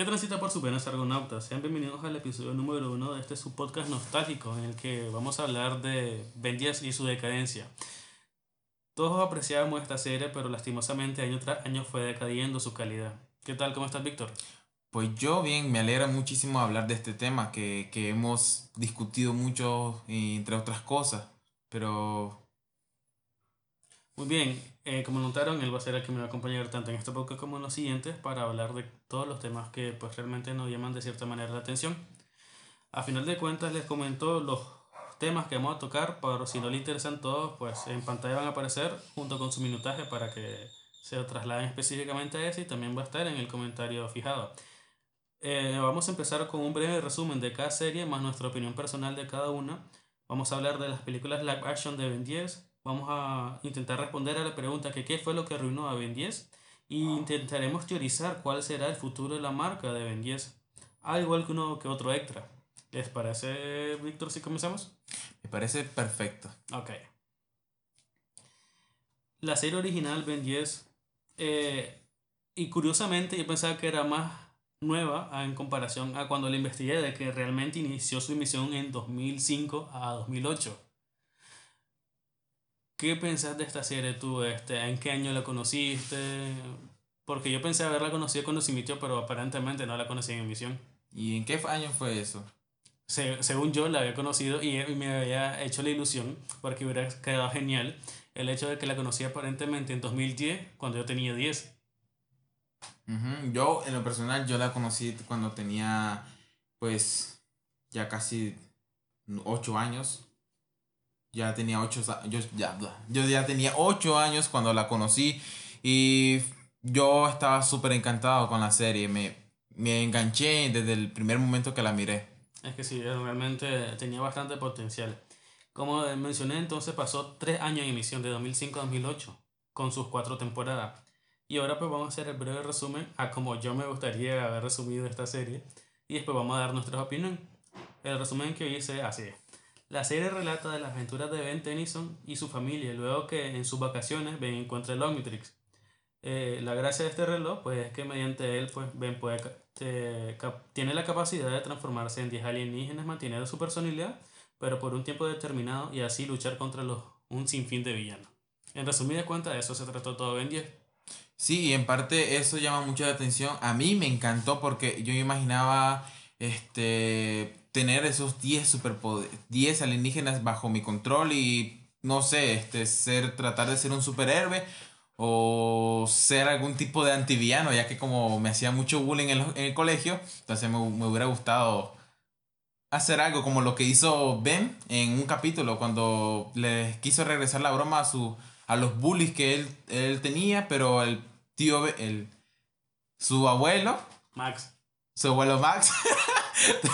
¿Qué transita por su venas argonautas? Sean bienvenidos al episodio número uno de este su podcast nostálgico en el que vamos a hablar de Ben 10 y su decadencia. Todos apreciábamos esta serie, pero lastimosamente año tras año fue decayendo su calidad. ¿Qué tal? ¿Cómo estás, Víctor? Pues yo bien, me alegra muchísimo hablar de este tema que, que hemos discutido mucho, entre otras cosas, pero... Muy bien, eh, como notaron, él va a ser el que me va a acompañar tanto en este podcast como en los siguientes para hablar de todos los temas que pues realmente nos llaman de cierta manera la atención. A final de cuentas les comento los temas que vamos a tocar, pero si no le interesan todos, pues en pantalla van a aparecer junto con su minutaje para que se trasladen específicamente a ese y también va a estar en el comentario fijado. Eh, vamos a empezar con un breve resumen de cada serie más nuestra opinión personal de cada una. Vamos a hablar de las películas live action de Ben 10, Vamos a intentar responder a la pregunta que qué fue lo que arruinó a Ben 10 y intentaremos teorizar cuál será el futuro de la marca de Ben 10, al igual que uno que otro extra. ¿Les parece, Víctor, si comenzamos? Me parece perfecto. Ok. La serie original Ben 10, eh, y curiosamente yo pensaba que era más nueva en comparación a cuando la investigué de que realmente inició su emisión en 2005 a 2008. ¿Qué pensás de esta serie tú? Este, ¿En qué año la conociste? Porque yo pensé haberla conocido cuando se emitió, pero aparentemente no la conocí en emisión. ¿Y en qué año fue eso? según yo la había conocido y, me había hecho la ilusión, porque hubiera quedado genial, el hecho de que la conocí aparentemente en 2010, cuando yo tenía 10. Yo, en lo personal, yo la conocí cuando tenía, pues, ya casi 8 años ya tenía ocho yo ya, yo ya tenía ocho años cuando la conocí y yo estaba súper encantado con la serie. Me, me enganché desde el primer momento que la miré. Es que sí, realmente tenía bastante potencial. Como mencioné, entonces pasó tres años en emisión, de 2005 a 2008, con sus cuatro temporadas. Y ahora pues vamos a hacer el breve resumen a como yo me gustaría haber resumido esta serie. Y después vamos a dar nuestras opiniones. El resumen que hice así es. La serie relata de las aventuras de Ben Tennyson y su familia luego que en sus vacaciones Ben encuentra el Omnitrix. Eh, la gracia de este reloj pues, es que mediante él pues, Ben puede, tiene la capacidad de transformarse en 10 alienígenas manteniendo su personalidad, pero por un tiempo determinado y así luchar contra los, un sinfín de villanos. En resumida cuenta, eso se trató todo Ben 10. Sí, y en parte eso llama mucho la atención. A mí me encantó porque yo imaginaba este tener esos 10 superpoderes, 10 alienígenas bajo mi control y no sé, este ser tratar de ser un superhéroe o ser algún tipo de antivillano, ya que como me hacía mucho bullying en el, colegio, entonces me, me, hubiera gustado hacer algo como lo que hizo Ben en un capítulo cuando le quiso regresar la broma a su a los bullies que él, él tenía, pero el tío el su abuelo Max. su abuelo Max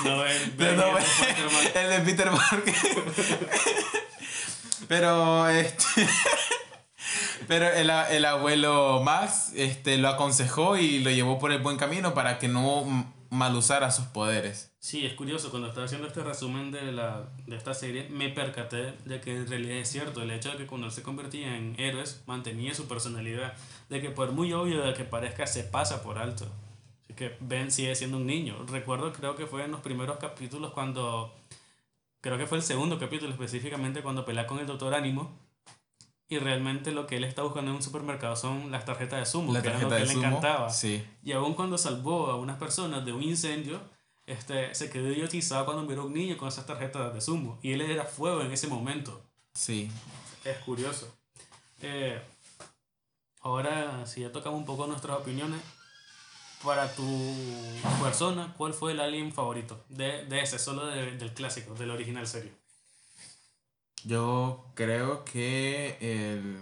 No, el, de Peter Parker. Pero este. Pero el, el, abuelo Max este, lo aconsejó y lo llevó por el buen camino para que no mal usara sus poderes. Sí, es curioso, cuando estaba haciendo este resumen de, la, de esta serie, me percaté de que en realidad es cierto, el hecho de que cuando él se convertía en héroes, mantenía su personalidad, de que por muy obvio de que parezca, se pasa por alto que Ben sigue siendo un niño. Recuerdo, creo que fue en los primeros capítulos cuando, creo que fue el segundo capítulo específicamente cuando pelea con el Doctor Ánimo. Y realmente lo que él está buscando en un supermercado son las tarjetas de sumo, que era lo que le encantaba. Sí. Y aún cuando salvó a unas personas de un incendio, este, se quedó idiotizado cuando miró a un niño con esas tarjetas de sumo. Y él era fuego en ese momento. Sí. Es curioso. Eh, ahora, si ya tocamos un poco nuestras opiniones, para tu persona, ¿cuál fue el alien favorito? De, de ese, solo del clásico, del original serio. Yo creo que el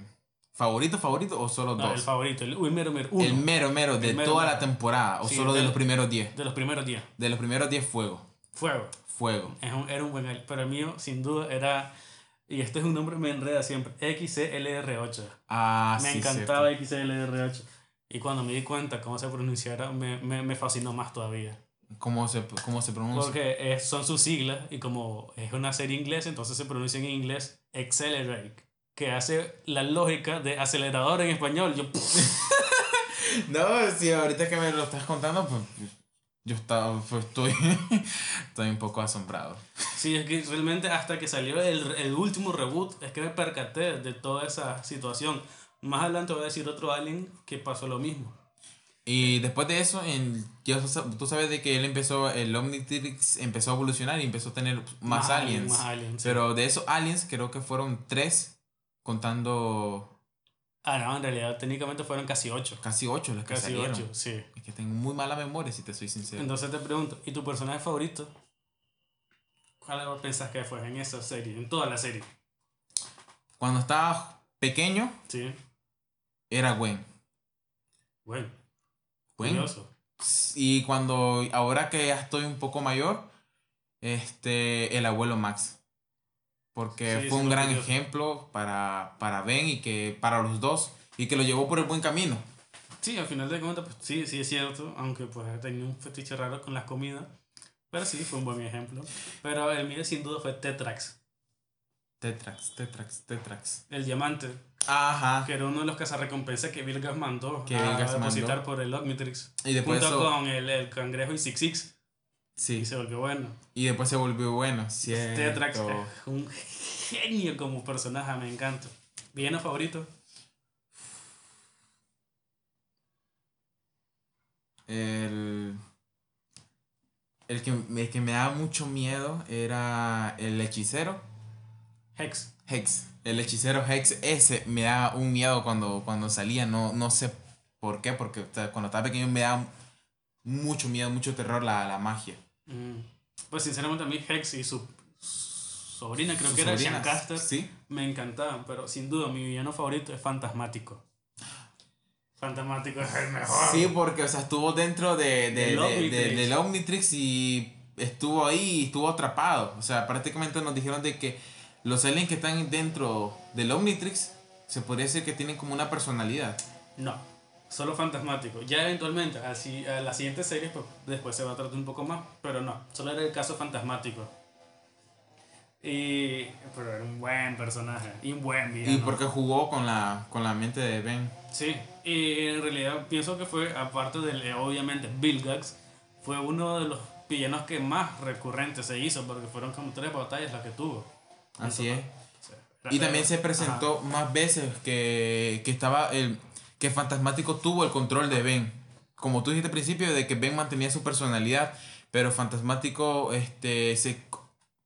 favorito, favorito o solo dos. El favorito, el mero mero. El mero mero de toda la temporada o solo de, los primeros 10. De los primeros 10. De los primeros 10 fuego. Fuego. Fuego. era un buen pero el mío sin duda era y este es un nombre me enreda siempre, XCLR8. Ah, me encantaba XCLR8. Y cuando me di cuenta cómo se pronunciara, me, me, me fascinó más todavía. ¿Cómo se, cómo se pronuncia? Porque son sus siglas y como es una serie inglesa, entonces se pronuncia en inglés Accelerate, que hace la lógica de acelerador en español. Yo... no, si ahorita que me lo estás contando, pues Yo estaba, pues, estoy, estoy un poco asombrado. Sí, es que realmente hasta que salió el, el último reboot, es que me percaté de toda esa situación. Más adelante voy a decir otro Alien que pasó lo mismo. Y después de eso, en, tú sa- tú sabes de que él empezó, el Omnitrix empezó a evolucionar y empezó a tener más, Más aliens, más aliens, sí. Pero de esos aliens creo que fueron tres, contando Ah, no, en realidad técnicamente fueron casi ocho. casi ocho los que Casi salieron. ocho, sí. Es que tengo muy mala memoria, si te soy sincero. Entonces te pregunto, ¿y tu personaje favorito? ¿Cuál pensás que fue en esa serie, en toda la serie? Cuando estaba pequeño, Sí. Era Gwen. Gwen. curioso. Y cuando, ahora que ya estoy un poco mayor, este, el abuelo Max. Porque Sí, fue un gran curioso. ejemplo para, para Ben y que para los dos. Y que lo llevó por el buen camino. Sí, al final de cuentas, pues sí, sí es cierto, aunque pues tenía un fetiche raro con las comidas. Pero sí, fue un buen ejemplo. Pero el mío sin duda fue Tetrax, Tetrax, Tetrax, Tetrax. el diamante, Ajá. que era uno de los cazarrecompensas que Bill Gas mandó Que a depositar por el Omnitrix. Y después junto eso- con el, el cangrejo y Six Six. Sí. Y se volvió bueno. Y después se volvió bueno. Cierto. Tetrax es un genio como personaje, me encanta. ¿Villano favorito? El, el, que, el que me daba mucho miedo era el hechicero. Hex. Hex. El hechicero Hex, ese me da un miedo cuando, cuando salía. No, no sé por qué, porque o sea, cuando estaba pequeño me da mucho miedo, mucho terror la, la magia. Mm. Pues sinceramente a mí Hex y su sobrina, creo Sus que era Shancaster, Sí. me encantaban, pero sin duda mi villano favorito es Fantasmático. Fantasmático es el mejor. Sí, porque o sea, estuvo dentro de, de- Del de- de- Omnitrix. del Omnitrix y estuvo ahí y estuvo atrapado. O sea, prácticamente nos dijeron de que los aliens que están dentro del Omnitrix se podría decir que tienen como una personalidad. No, solo Fantasmático. Ya eventualmente, así, a la siguiente serie, pues después se va a tratar un poco más, pero no, solo era el caso Fantasmático. Y, pero era un buen personaje y un buen villano. Y porque jugó con la, con la mente de Ben. Sí, y en realidad pienso que fue, aparte del, eh, obviamente, Bill Gax, fue uno de los villanos que más recurrentes se hizo, porque fueron como tres batallas las que tuvo. Así es. Y también se presentó más veces que, que estaba el que Fantasmático tuvo el control de Ben. Como tú dijiste al principio, de que Ben mantenía su personalidad, pero Fantasmático este, se,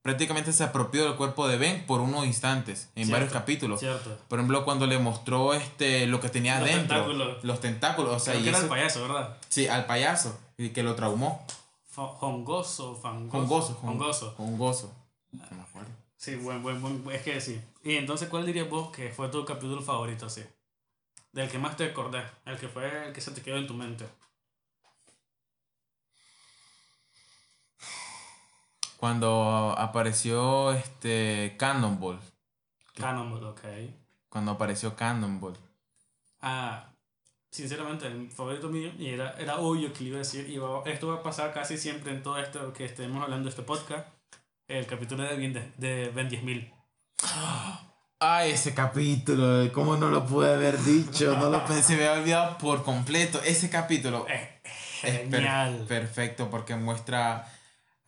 prácticamente se apropió del cuerpo de Ben por unos instantes, en Cierto, varios capítulos. Cierto. Por ejemplo, cuando le mostró este, lo que tenía Los adentro, tentáculos. los tentáculos, o sea, Creo y que era eso- payaso, ¿verdad? sí, al payaso, y que lo traumó. Hongoso, fangoso. Hongoso. Con gozo. No me acuerdo. Sí, buen, buen, buen, es que sí. Y entonces, ¿cuál dirías vos que fue tu capítulo favorito, así? Del que más te acordás, el que fue el que se te quedó en tu mente. Cuando apareció este Cannonball. Cannonball, ok. Cuando apareció Cannonball. Ah, sinceramente, el favorito mío, y era, era obvio que le iba a decir, y va- esto va a pasar casi siempre en todo esto que estemos hablando de este podcast, el capítulo de Ben, de, ben 10.000. Ah, ese capítulo, ¿cómo no lo pude haber dicho? No lo pensé, me había olvidado por completo. Ese capítulo Es es per- genial. perfecto porque muestra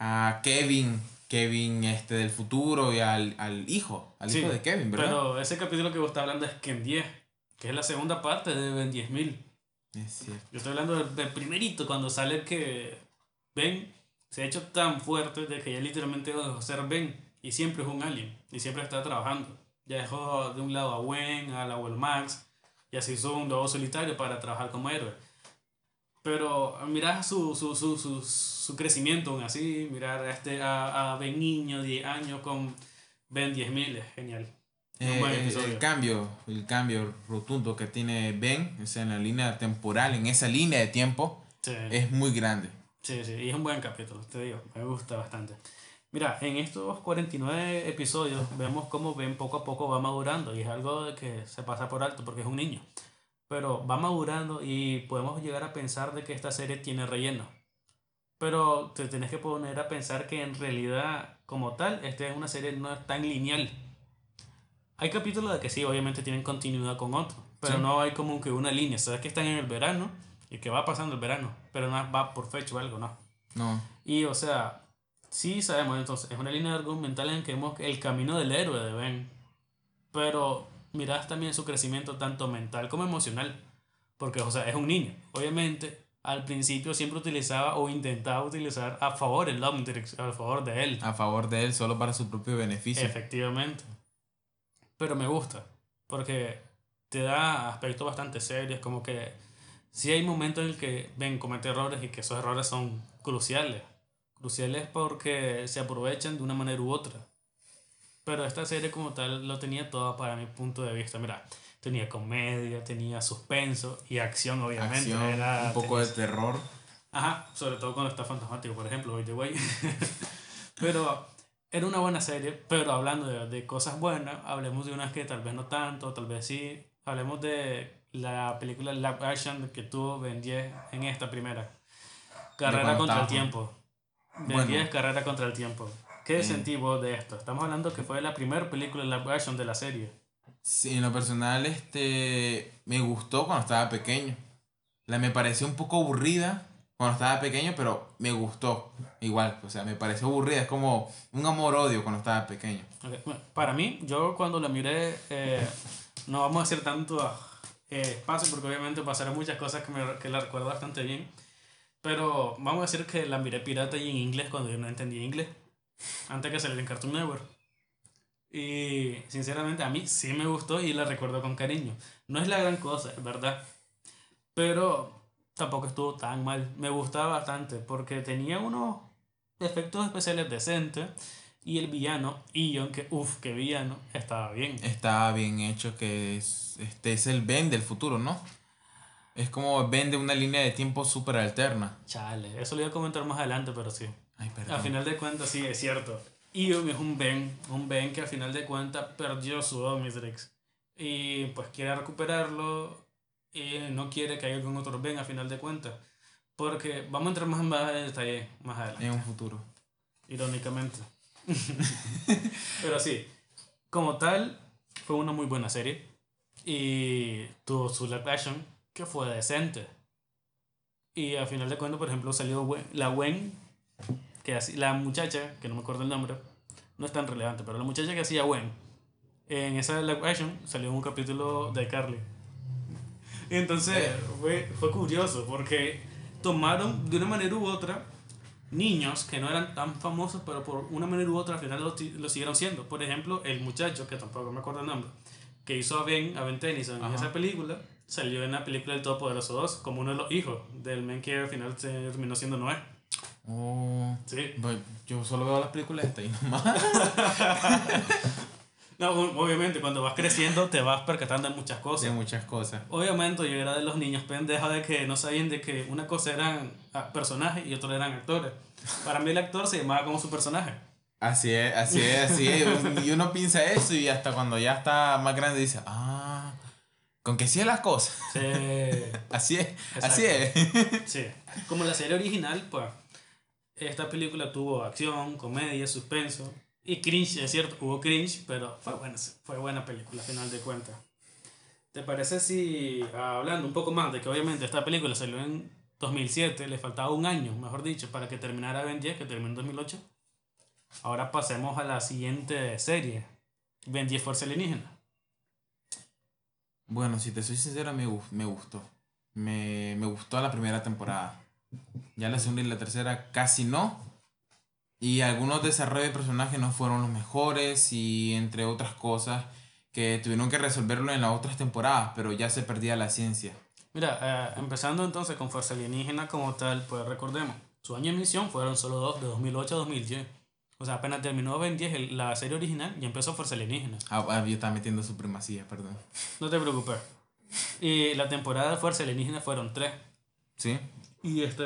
a Kevin, Kevin este del futuro y al, al hijo, al Sí, hijo de Kevin, ¿verdad? Pero ese capítulo que vos estás hablando es Ken 10, que es la segunda parte de Ben 10.000. Es cierto. Yo estoy hablando del, del primerito, cuando sale que Ben se ha hecho tan fuerte de que ya literalmente dejó de ser Ben y siempre es un alien y siempre está trabajando. Ya dejó de un lado a Gwen, al abuelo Max, y así hizo un lobo solitario para trabajar como héroe. Pero mirar su, su, su, su, su crecimiento aún así, mirar a, este, a, a Ben niño, 10 años, con Ben 10.000, es genial. Eh, buen el, cambio, el cambio rotundo que tiene Ben, o sea, en la línea temporal, en esa línea de tiempo, Sí. es muy grande. Sí, sí, y es un buen capítulo, te digo, me gusta bastante. Mira, en estos 49 episodios vemos cómo Ben poco a poco va madurando y es algo de que se pasa por alto porque es un niño. Pero va madurando y podemos llegar a pensar de que esta serie tiene relleno. Pero te tienes que poner a pensar que en realidad, como tal, esta es una serie no es tan lineal. Hay capítulos de que sí, obviamente tienen continuidad con otros, pero Sí. no hay como que una línea. Sabes que están en el verano y que va pasando el verano, pero no va por fecha o algo, no. No. Y, o sea, sí sabemos, entonces, es una línea argumental en que vemos el camino del héroe de Ben. Pero miras también su crecimiento tanto mental como emocional. Porque, o sea, es un niño. Obviamente, al principio siempre utilizaba o intentaba utilizar a favor el Omnitrix, a favor de él. A favor de él, solo para su propio beneficio. Efectivamente. Pero me gusta, porque te da aspectos bastante serios, como que sí hay momentos en el que ven comete errores y que esos errores son cruciales. Cruciales porque se aprovechan de una manera u otra. Pero esta serie como tal lo tenía todo para mi punto de vista. Mira, tenía comedia, tenía suspenso y acción, obviamente. Acción, Era- un poco de tenía- terror. Ajá, sobre todo cuando está fantasmático, por ejemplo, the way. pero era una buena serie, pero hablando de, de cosas buenas, hablemos de unas que tal vez no tanto, tal vez sí. Hablemos de la película live action que tuvo Ben 10 en esta primera. Carrera contra el tiempo. Ben Bueno. 10, Carrera contra el tiempo. ¿Qué Eh. sentí vos de esto? Estamos hablando que fue la primera película live action de la serie. Sí, en lo personal, este, me gustó cuando estaba pequeño. La me pareció un poco aburrida cuando estaba pequeño, pero me gustó. Igual, o sea, me pareció aburrida. Es como un amor-odio cuando estaba pequeño. Bueno, Para mí, yo cuando la miré, eh, no vamos a hacer tanto eh, espacio porque obviamente pasaron muchas cosas que, me, que la recuerdo bastante bien. Pero vamos a decir que la miré pirata y en inglés cuando yo no entendía inglés. Antes que saliera en Cartoon Network. Y sinceramente a mí sí me gustó y la recuerdo con cariño. No es la gran cosa, es verdad. Pero tampoco estuvo tan mal. Me gustaba bastante porque tenía unos efectos especiales decentes. Y el villano, Ion, que uff, qué villano, estaba bien. Estaba bien hecho que es, este es el Ben del futuro, ¿no? Es como Ben de una línea de tiempo súper alterna. Chale, eso lo iba a comentar más adelante, pero sí. Ay, perdón. Al final de cuentas, sí, es cierto. Ion es un Ben, un Ben que al final de cuentas perdió su Omnitrix. Y pues quiere recuperarlo y no quiere que haya algún otro Ben al final de cuentas. Porque vamos a entrar más en detalle más adelante. En un futuro. irónicamente. Pero sí, como tal, fue una muy buena serie. Y tuvo su live action, que fue decente. Y al final de cuentas, por ejemplo, salió Wen- la Gwen, que así, la muchacha, que no me acuerdo el nombre, no es tan relevante, pero la muchacha que hacía Gwen, en esa live action salió un capítulo de Carly. Y entonces fue, fue curioso, porque tomaron de una manera u otra niños que no eran tan famosos, pero por una manera u otra al final lo, lo siguieron siendo. Por ejemplo, el muchacho, que tampoco me acuerdo el nombre, que hizo a Ben, a Ben Tennyson en Ajá. esa película, salió en la película El Todopoderoso 2 como uno de los hijos del men que al final se terminó siendo Noé. Oh, Sí. yo solo veo las películas esta y nomás. No, obviamente, cuando vas creciendo te vas percatando de muchas de cosas. muchas cosas. Obviamente yo era de los niños pendejos de que no sabían de que una cosa eran ah, personajes y otra eran actores. Para mí el actor se llamaba como su personaje. Así es, así es, así es. Y uno piensa eso y hasta cuando ya está más grande dice, ah, con que sí es las cosas. Sí. Así es, así es. Sí. Como la serie original, pues esta película tuvo acción, comedia, suspenso y cringe, es cierto, hubo cringe, pero fue buena, fue buena película a final de cuentas. ¿Te parece si, ah, hablando un poco más de que obviamente esta película salió en 2007, le faltaba un año, mejor dicho, para que terminara Ben 10, que terminó en 2008? Ahora pasemos a la siguiente serie, Ben 10 Fuerza Alienígena. Bueno, si te soy sincero, me, me gustó. Me, me gustó la primera temporada. Ya la segunda y la tercera casi no. Y algunos desarrollos de personajes no fueron los mejores y entre otras cosas que tuvieron que resolverlo en las otras temporadas, pero ya se perdía la ciencia. Mira, eh, empezando entonces con Fuerza Alienígena como tal, pues recordemos, su año de emisión fueron solo dos, de 2008 a 2010. O sea, apenas terminó Ben 10 el- la serie original y empezó Fuerza Alienígena. Ah, ah, yo estaba metiendo supremacía, perdón. No te preocupes. Y la temporada de Fuerza Alienígena fueron tres. ¿Sí? Y este,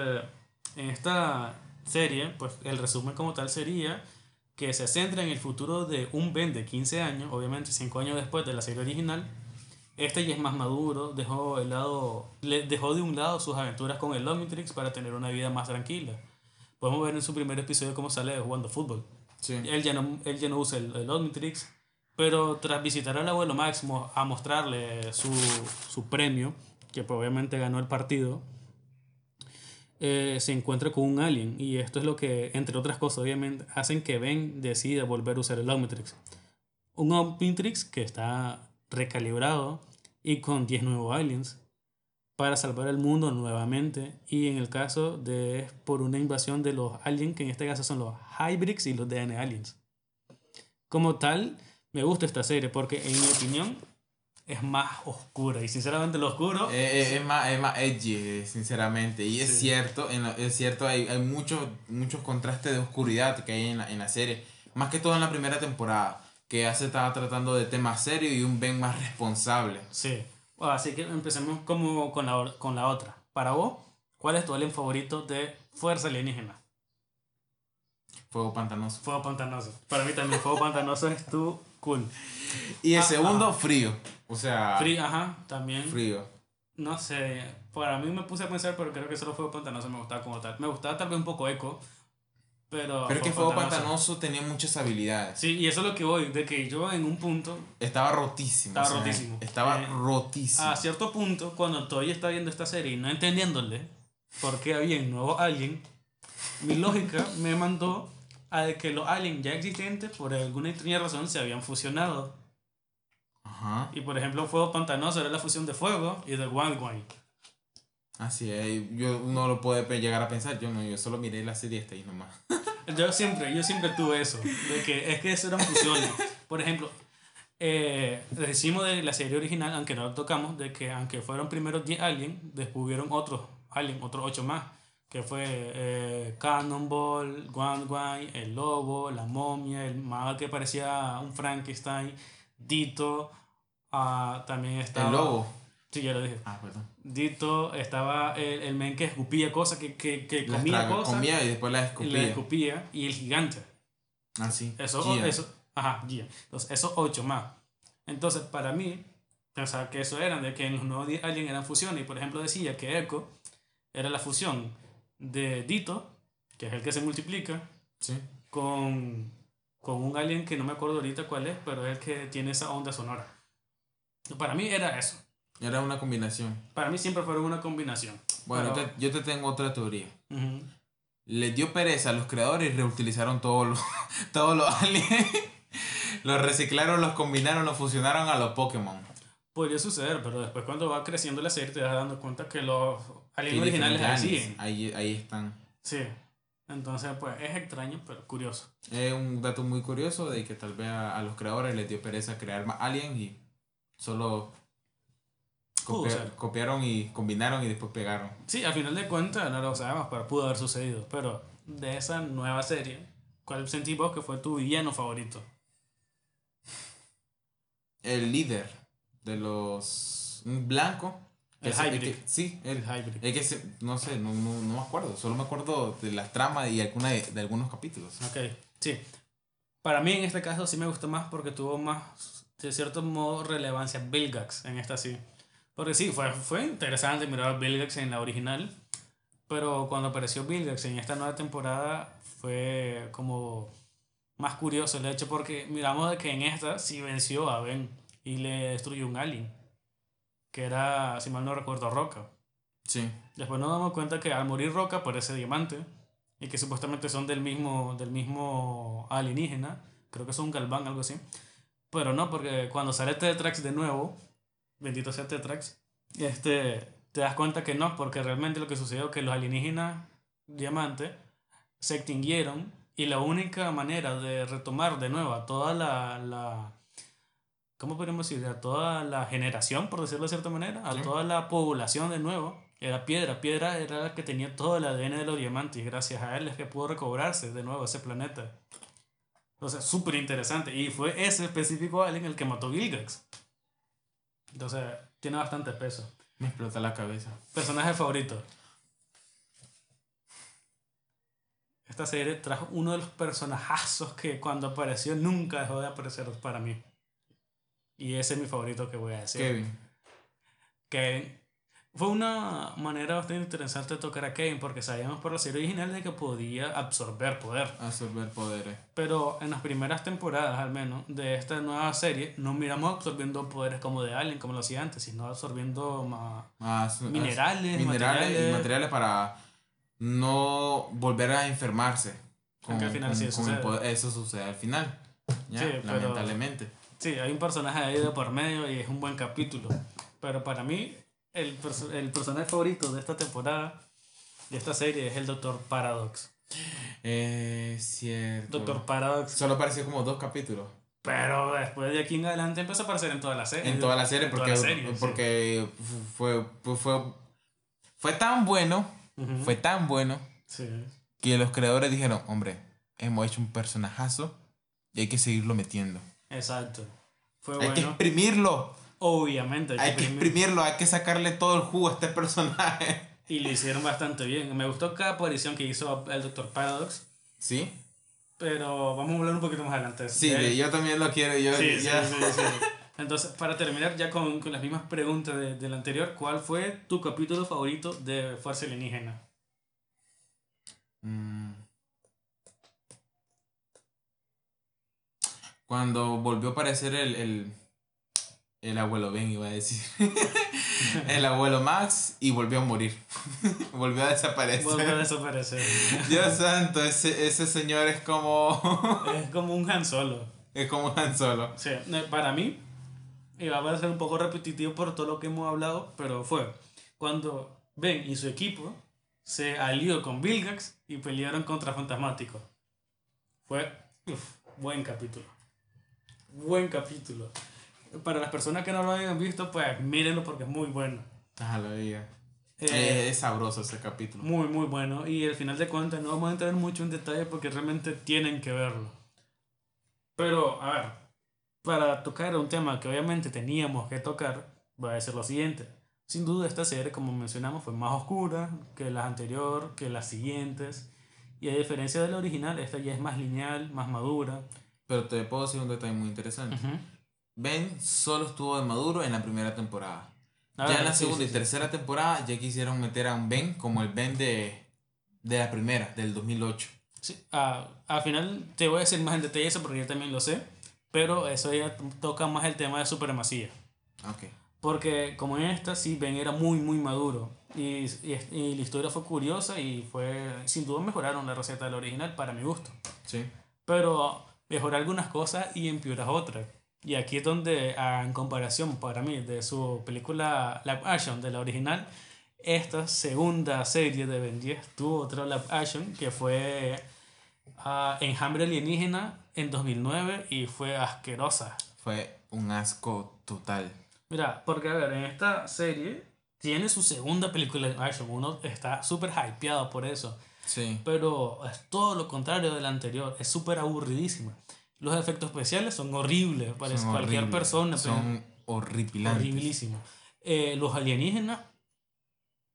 en esta serie, pues el resumen como tal sería que se centra en el futuro de un Ben de 15 años, obviamente 5 años después de la serie original. Este ya es más maduro, dejó, el lado, le dejó de un lado sus aventuras con el Omnitrix para tener una vida más tranquila. Podemos ver en su primer episodio cómo sale jugando fútbol. Sí. Él ya no, él ya no usa el, el Omnitrix, pero tras visitar al abuelo Máximo a mostrarle su, su premio, que pues obviamente ganó el partido, eh, se encuentra con un alien. Y esto es lo que, entre otras cosas, obviamente, hacen que Ben decida volver a usar el Omnitrix. Un Omnitrix que está recalibrado y con 10 nuevos aliens para salvar el mundo nuevamente y en el caso de por una invasión de los aliens que en este caso son los Hybrids y los DNA aliens. Como tal, me gusta esta serie porque en mi opinión es más oscura y sinceramente lo oscuro eh, eh, es, más, es más edgy, eh, sinceramente. Y es cierto, en es cierto, hay, hay muchos muchos contrastes de oscuridad que hay en la, en la serie. Más que todo en la primera temporada, que ya se estaba tratando de temas serios y un Ben más responsable. Sí. así que empecemos como con la, con la otra. Para vos, ¿cuál es tu alien favorito de Fuerza Alienígena? Fuego Pantanoso. Fuego Pantanoso. Para mí también Fuego Pantanoso es tu cool. Y el ah, segundo, frío. O sea. Frío, ajá, también. Frío. No sé, para mí me puse a pensar, pero creo que solo Fuego Pantanoso me gustaba como tal. Me gustaba tal vez un poco Eco, pero... Pero que Fuego Pantanoso, tenía muchas habilidades. Sí, y eso es lo que voy, de que yo en un punto... Estaba rotísimo. Estaba rotísimo. Estaba eh, rotísimo. A cierto punto, cuando todavía está viendo esta serie y no entendiéndole por qué había un nuevo alien, mi lógica me mandó a de que los aliens ya existentes, por alguna extraña razón, se habían fusionado. Y por ejemplo, Fuego Pantanoso era la fusión de fuego y de Wild Wine. Así es, yo, uno lo puede llegar a pensar, yo no, yo solo miré la serie esta y nomás. yo siempre, yo siempre tuve eso, de que es que eso eran fusiones. Por ejemplo, eh, decimos de la serie original, aunque no lo tocamos, de que aunque fueron primero 10 aliens, después hubieron otros aliens, otros 8 más, que fue eh, Cannonball, Wine, el lobo, la momia, el mago que parecía un Frankenstein, Dito, Ah, también estaba. El lobo. Sí, ya lo dije. Ah, perdón. Dito, estaba el, el men que escupía cosas, que, que, que comía cosas. Comía y después las escupía. Y escupía. Y el gigante. Ah, sí. Eso, eso, ajá, Gia. Entonces, esos ocho más. Entonces, para mí, pensaba que eso eran, de que en los nuevos aliens eran fusiones. Y por ejemplo, decía que Echo era la fusión de Dito, que es el que se multiplica, sí. con, con un alien que no me acuerdo ahorita cuál es, pero es el que tiene esa onda sonora. Para mí era eso. Era una combinación. Para mí siempre fue una combinación. Bueno, yo te tengo otra teoría. Les dio pereza a los creadores y reutilizaron todos los, todos los aliens. los reciclaron, los combinaron, los fusionaron a los Pokémon. Podría suceder, pero después cuando va creciendo la serie te vas dando cuenta que los aliens originales así. Ahí, ahí están. Sí. Entonces, pues es extraño, pero curioso. Es un dato muy curioso de que tal vez a, a los creadores les dio pereza crear más aliens y Solo copiaron y combinaron y después pegaron. Sí, al final de cuentas no lo sabemos, pero pudo haber sucedido. Pero de esa nueva serie, ¿cuál sentís vos que fue tu villano favorito? El líder de los... Un blanco. El hybrid. sí, el, hybrid. Es que no sé, no, no, no, me acuerdo. Solo me acuerdo de las tramas y alguna de, de algunos capítulos. Ok, sí. Para mí en este caso sí me gustó más porque tuvo más de cierto modo relevancia Vilgax en esta sí. Porque sí, fue, fue interesante mirar a Vilgax en la original, pero cuando apareció Vilgax en esta nueva temporada fue como más curioso el hecho porque miramos de que en esta sí venció a Ben y le destruyó un alien, que era, si mal no recuerdo, Roca. Sí. Después nos damos cuenta que al morir Roca aparece Diamante y que supuestamente son del mismo, del mismo alienígena, creo que son un galván, algo así. Pero no, porque cuando sale Tetrax de nuevo, bendito sea Tetrax, este, te das cuenta que no, porque realmente lo que sucedió es que los alienígenas diamantes se extinguieron y la única manera de retomar de nuevo toda la, la ¿cómo podemos decir? A toda la generación, por decirlo de cierta manera, a toda la población de nuevo, era Piedra. Piedra era la que tenía todo el ADN de los diamantes y gracias a él es que pudo recobrarse de nuevo ese planeta. Entonces, súper interesante. Y fue ese específico alien el que mató Gilgax. Entonces, tiene bastante peso. Me explota la cabeza. Personaje favorito. Esta serie trajo uno de los personajazos que cuando apareció nunca dejó de aparecer para mí. Y ese es mi favorito que voy a decir. Kevin. Kevin fue una manera bastante interesante de tocar a Kevin porque sabíamos por la serie original de que podía absorber poder. Absorber poderes. Pero en las primeras temporadas, al menos, de esta nueva serie, no miramos absorbiendo poderes como de Alien, como lo hacía antes, sino absorbiendo más, minerales, minerales materiales. y materiales para no volver a enfermarse. Aunque al final sí con sucede. poder- eso sucede al final. Ya, Sí, pero- lamentablemente. Sí, hay un personaje ahí de por medio y es un buen capítulo. Pero para mí, el, perso- el personaje favorito de esta temporada, de esta serie, es el Doctor Paradox. Eh, cierto. Doctor Paradox. Solo apareció como dos capítulos. Pero después de aquí en adelante empezó a aparecer en toda la serie. En toda la serie, porque, la serie, sí. porque fue, fue, fue, fue tan bueno, Ujú. fue tan bueno, Sí. que los creadores dijeron, hombre, hemos hecho un personajazo y hay que seguirlo metiendo. Exacto. Fue Hay que exprimirlo, Obviamente. hay que exprimir. exprimirlo, hay que sacarle todo el jugo a este personaje. Y lo hicieron bastante bien. Me gustó cada aparición que hizo el Doctor Paradox. ¿Sí? Pero vamos a hablar un poquito más adelante. Sí, de- de- yo también lo quiero. Yo, Sí, ya- sí, sí. Entonces, para terminar ya con, con las mismas preguntas de- del anterior, ¿cuál fue tu capítulo favorito de Fuerza Alienígena? Mm. Cuando volvió a aparecer el, el, el abuelo Ben, iba a decir. el abuelo Max y volvió a morir. volvió a desaparecer. Vuelve a desaparecer. Dios santo, ese, ese señor es como. es como un Han Solo. es como un Han Solo. Sí, para mí, y va a ser un poco repetitivo por todo lo que hemos hablado, pero fue cuando Ben y su equipo se alió con Vilgax y pelearon contra Fantasmático. Fue uf, buen capítulo. Buen capítulo. Para las personas que no lo hayan visto, pues mírenlo porque es muy bueno. Ajá, lo. Eh, Eh, es sabroso ese capítulo. muy, muy bueno. Y al final de cuentas no vamos a entrar mucho en detalle porque realmente tienen que verlo. Pero, a ver, para tocar un tema que obviamente teníamos que tocar, voy a decir lo siguiente. Sin duda esta serie, como mencionamos, fue más oscura que las anteriores, que las siguientes. Y a diferencia de la original, esta ya es más lineal, más madura. Pero te puedo decir un detalle muy interesante. Ujú. Ben solo estuvo de maduro en la primera temporada. A ya ver, en la sí, segunda sí, y sí. tercera temporada ya quisieron meter a un Ben como el Ben de, de la primera, del 2008. Sí, a- al final te voy a decir más en detalle eso porque yo también lo sé. Pero eso ya toca más el tema de supremacía. Ok. Porque como en esta, sí, Ben era muy, muy maduro. Y, y, y la historia fue curiosa y fue, sin duda mejoraron la receta del original para mi gusto. Sí. Pero mejoró algunas cosas y empeoró otras. Y aquí es donde, en comparación para mí de su película live action de la original, esta segunda serie de Ben 10 tuvo otra live action que fue ah, Enjambre Alienígena en 2009 y fue asquerosa. Fue un asco total. Mira, porque a ver, en esta serie tiene su segunda película de action. Uno está súper hypeado por eso. Sí. Pero es todo lo contrario de la anterior. Es súper aburridísima. Los efectos especiales son horribles. Son cualquier horribles. persona. Son horripilantes. horribilísimo. Eh, los alienígenas.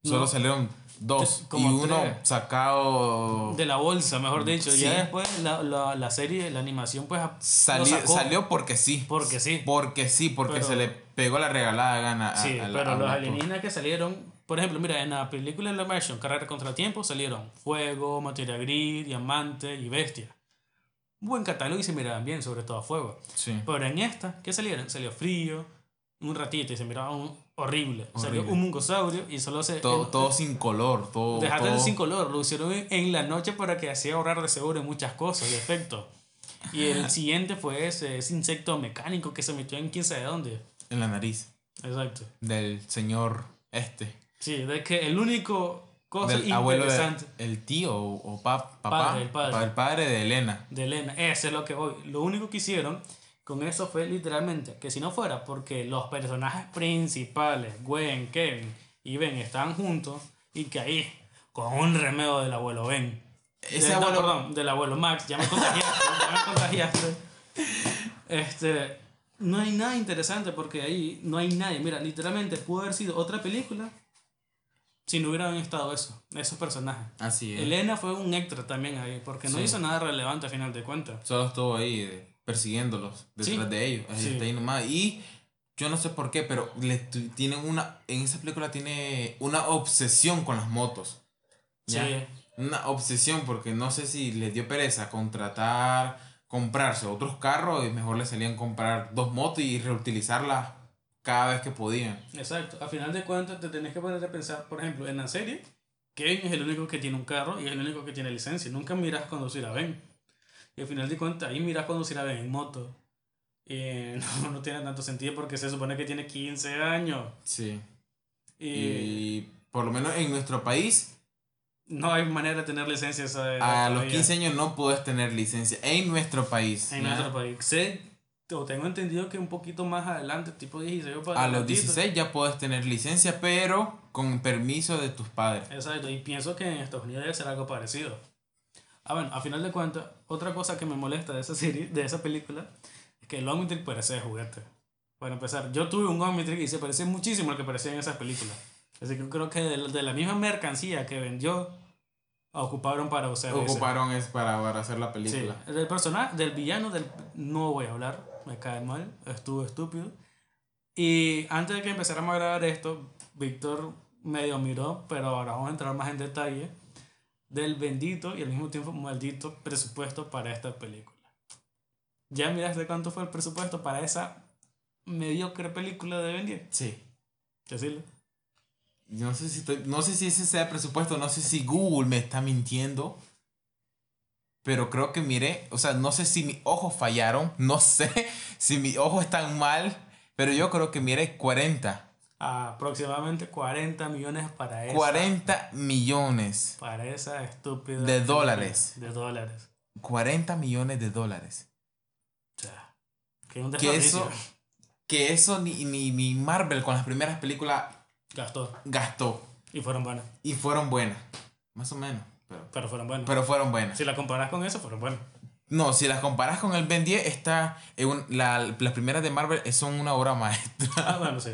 Solo no, salieron dos. Y uno tres. sacado. de la bolsa, mejor dicho. Sí. Ya después la, la, la serie, la animación, pues Salió, sacó. salió porque sí. Porque sí. Porque sí, porque Pero- se le pegó la regalada gana a, Sí, a pero los alienígenas que salieron, por ejemplo, mira, en la película de la action, Carrera contra el Tiempo, salieron Fuego, Materia Gris, Diamante y Bestia. Buen catálogo y se miraban bien, sobre todo a Fuego. Sí. Pero en esta, ¿qué salieron? Salió Frío, un ratito y se miraba un- horrible. Salió Horrible. un mungosaurio y solo se... Todo, en- todo sin color. Todo. Dejaste todo- sin color, lo hicieron en, en la noche para que hacía ahorrar de seguro en muchas cosas y efectos. Y el siguiente fue ese, ese insecto mecánico que se metió en quién sabe dónde. En la nariz. Exacto. Del señor este. Sí, de que el único cosa del abuelo de, interesante el tío o, o pa- papá, Padre, el padre. pa- el padre de Elena. de Elena, ese es lo que voy. Lo único que hicieron con eso fue literalmente que si no fuera porque los personajes principales, Gwen, Kevin y Ben, estaban juntos y que ahí, con un remedio del abuelo Ben. Ese De- no, abuelo- perdón, del abuelo Max, ya me contagiaste, ya me contagiaste. Este, no hay nada interesante porque ahí no hay nadie. Mira, literalmente pudo haber sido otra película si no hubieran estado eso, esos personajes. Así es. Elena fue un extra también ahí, porque no Sí. hizo nada relevante a final de cuentas. Solo estuvo ahí eh, persiguiéndolos detrás Sí. de ellos. Sí. está ahí nomás. Y yo no sé por qué, pero le tienen una. En esa película tiene una obsesión con las motos. ¿ya? Sí. Una obsesión porque no sé si les dio pereza contratar, comprarse otros carros y mejor le salían comprar dos motos y reutilizarlas cada vez que podían. Exacto. A final de cuentas te tenés que poner a pensar, por ejemplo, en la serie, Kevin es el único que tiene un carro y es el único que tiene licencia. Nunca miras conducir a Ben. Y al final de cuentas, ahí miras conducir a Ben en moto. Y no, no tiene tanto sentido porque se supone que tiene 15 años. Sí. Y, Y por lo menos en nuestro país, no hay manera de tener licencia a esa a los todavía. 15 años no puedes tener licencia. En nuestro país. En ¿ya? nuestro país. Sé, o tengo entendido que un poquito más adelante, tipo 16 o para A los adelantito. 16 ya puedes tener licencia, pero con permiso de tus padres. Exacto, y pienso que en Estados Unidos debe ser algo parecido. Ah, bueno, a final de cuentas, otra cosa que me molesta de esa serie, de esa película, es que el Omnitrix parece de juguete. Para empezar, yo tuve un Omnitrix y se parece muchísimo al que parecía en esas películas. Así que yo creo que de, la- misma mercancía que vendió, ocuparon para usar ese. Ocuparon es para, para hacer la Sí, película. del personaje, del villano, del, no voy a hablar, me cae mal, estuvo estúpido. Y antes de que empezáramos a grabar esto, Víctor medio miró, pero ahora vamos a entrar más en detalle del bendito y al mismo tiempo maldito presupuesto para esta película. ¿Ya miraste cuánto fue el presupuesto para esa mediocre película de Ben 10? Sí. Decirlo. No sé si estoy- no sé si ese sea el presupuesto, no sé si Google me está mintiendo. Pero creo que miré, o sea, no sé si mis ojos fallaron, no sé si mis ojos están mal, pero yo creo que miré 40. Aproximadamente 40 millones para esa, 40 millones. para esa estúpida De dólares. De dólares. 40 millones de dólares. O sea, que un Que desperdicio. eso, que eso ni, ni, ni Marvel con las primeras películas Gastó. gastó. Y fueron buenas. Y fueron buenas. Más o menos. Pero, Pero fueron buenas. pero fueron buenas. si la comparas con eso, fueron buenas. No, si las comparas con el Ben 10, está un- la- las primeras de Marvel son una obra maestra. Ah, bueno, sí.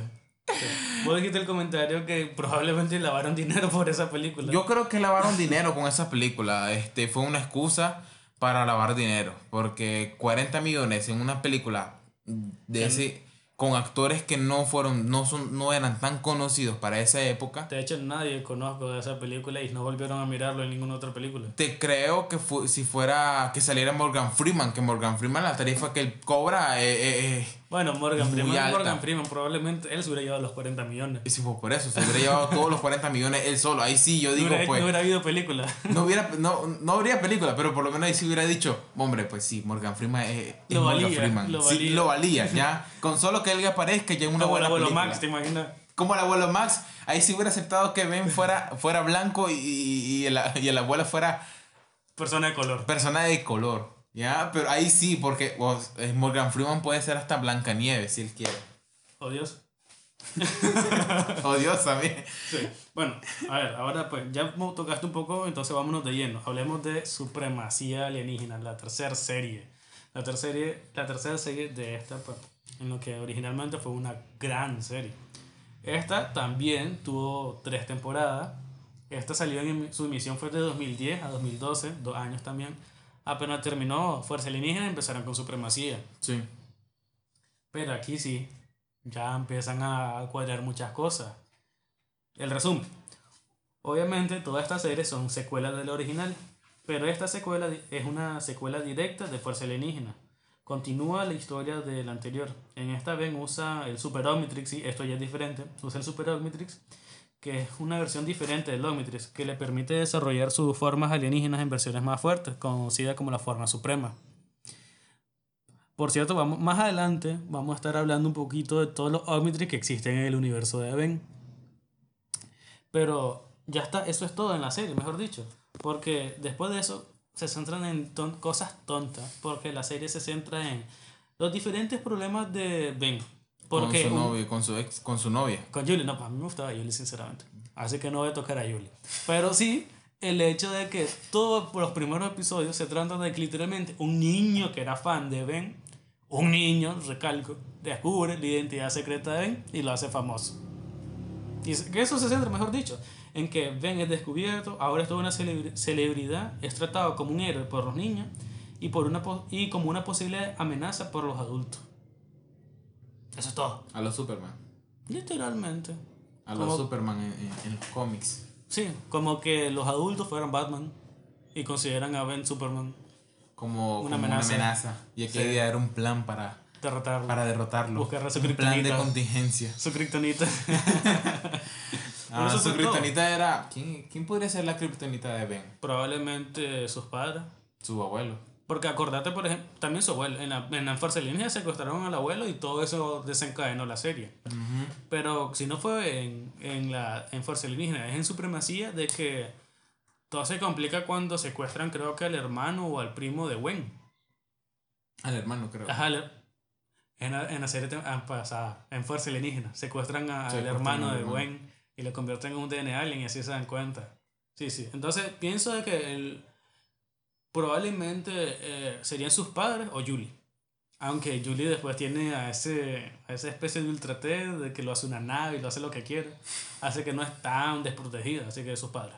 Sí. Vos dijiste el comentario que probablemente lavaron dinero por esa película. Yo creo que lavaron dinero con esa película. Este, fue una excusa para lavar dinero. Porque 40 millones en una película de ese con actores que no fueron, no son, no eran tan conocidos para esa época. De hecho, nadie conozco de esa película y no volvieron a mirarlo en ninguna otra película. Te creo que fu- si fuera que saliera Morgan Freeman, que Morgan Freeman la tarifa que él cobra, eh, eh, eh, Bueno, Morgan Freeman. Morgan Freeman, probablemente él se hubiera llevado los 40 millones. y si fue por eso, se hubiera llevado todos los 40 millones él solo. Ahí sí, yo No digo, hubiera, pues. no hubiera habido película. No hubiera, no, no habría película, pero por lo menos ahí sí hubiera dicho, hombre, pues sí, Morgan Freeman es, es Lo Morgan valía, Freeman. lo Sí, valía. lo valía, ya. Con solo que él aparezca ya en una Como el buena abuelo película. Max, ¿te imaginas? Como el abuelo Max, ahí sí hubiera aceptado que Ben fuera, fuera blanco y, y, y el, y el abuelo fuera Persona de color. persona de color, ya. Pero ahí sí, porque eh, Morgan Freeman puede ser hasta Blancanieves si él quiere. Oh, Dios. Odiosa, bien. Sí. Bueno, a ver, ahora pues ya tocaste un poco, entonces vámonos de lleno. Hablemos de Supremacía Alienígena, la tercera serie. La tercera serie, la tercera serie de esta, pues, en lo que originalmente fue una gran serie. Esta también tuvo tres temporadas. Esta salió en su emisión fue de 2010 a 2012, dos años también. Apenas terminó Fuerza Alienígena empezaron con Supremacía. Sí. Pero aquí sí, ya empiezan a cuadrar muchas cosas. El resumen. Obviamente todas estas series son secuelas del original, pero esta secuela es una secuela directa de Fuerza Alienígena. Continúa la historia del anterior. En esta vez usa el Super Omnitrix, y esto ya es diferente. Usa el Super Omnitrix, que es una versión diferente del Omnitrix, que le permite desarrollar sus formas alienígenas en versiones más fuertes, conocida como la forma suprema. Por cierto, vamos, más adelante vamos a estar hablando un poquito de todos los Omnitrix que existen en el universo de Ben. Pero ya está, eso es todo en la serie, mejor dicho. Porque después de eso se centran en ton- cosas tontas. Porque la serie se centra en los diferentes problemas de Ben. Porque con su un- novia, con su ex, con su novia. con Julie, no, pues a mí me gustaba Julie, sinceramente. Así que no voy a tocar a Julie. Pero sí, el hecho de que todos los primeros episodios se tratan de que literalmente un niño que era fan de Ben, un niño, recalco, descubre la identidad secreta de Ben y lo hace famoso. Y que eso se centra, mejor dicho, en que Ben es descubierto, ahora es toda una celebri- celebridad, es tratado como un héroe por los niños y, por una y como una posible amenaza por los adultos. Eso es todo. A los Superman. Literalmente. A los Superman en, en- en los cómics. Sí, como que los adultos fueran Batman y consideran a Ben Superman Como Una como una amenaza. Y Sí. aquella era un plan para, derrotarlo. para derrotarlo. Buscar a su un plan de contingencia. Su kriptonita. Ah, su kriptonita era. ¿quién, ¿Quién podría ser la kriptonita de Ben? Probablemente sus padres. Su abuelo. Porque acordate, por ejemplo, también su abuelo. En la, en la Fuerza Alienígena secuestraron al abuelo y todo eso desencadenó la serie. Ujú. Pero si no fue en, en, la, en Fuerza Alienígena, es en Supremacía de que todo se complica cuando secuestran, creo que al hermano o al primo de Gwen. Al hermano, creo. Ajá, en, la- en la serie ah, pasada, en Fuerza Alienígena, secuestran a- al hermano de. Gwen y lo convierten en un DNA alien y así se dan cuenta. Sí, sí. Entonces pienso de que el, probablemente eh, serían sus padres o Julie. Aunque Julie después tiene a, ese, a esa especie de ultra T de que lo hace una nave y lo hace lo que quiere, hace que no es tan desprotegida, así que sus padres.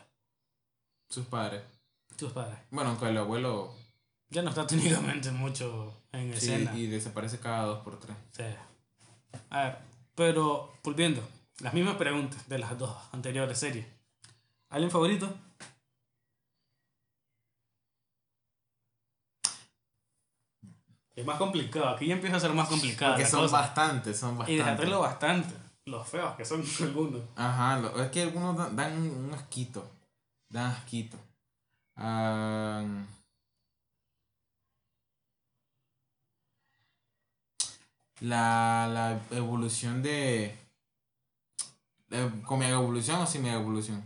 Sus padres. Sus padres. Bueno, aunque el abuelo. Ya no está técnicamente mucho en Sí, escena. y desaparece cada dos por tres. Sí. A ver, pero volviendo, las mismas preguntas de las dos anteriores series. ¿Alien favorito? Es más complicado, aquí ya empieza a ser más complicado. Porque son bastantes, son Y bastantes. déjatelo bastante. Los feos que son algunos. Ajá, lo- es que algunos dan, dan un asquito. Dan asquito. La, la evolución de. eh, ¿Con mega evolución o sin mega evolución?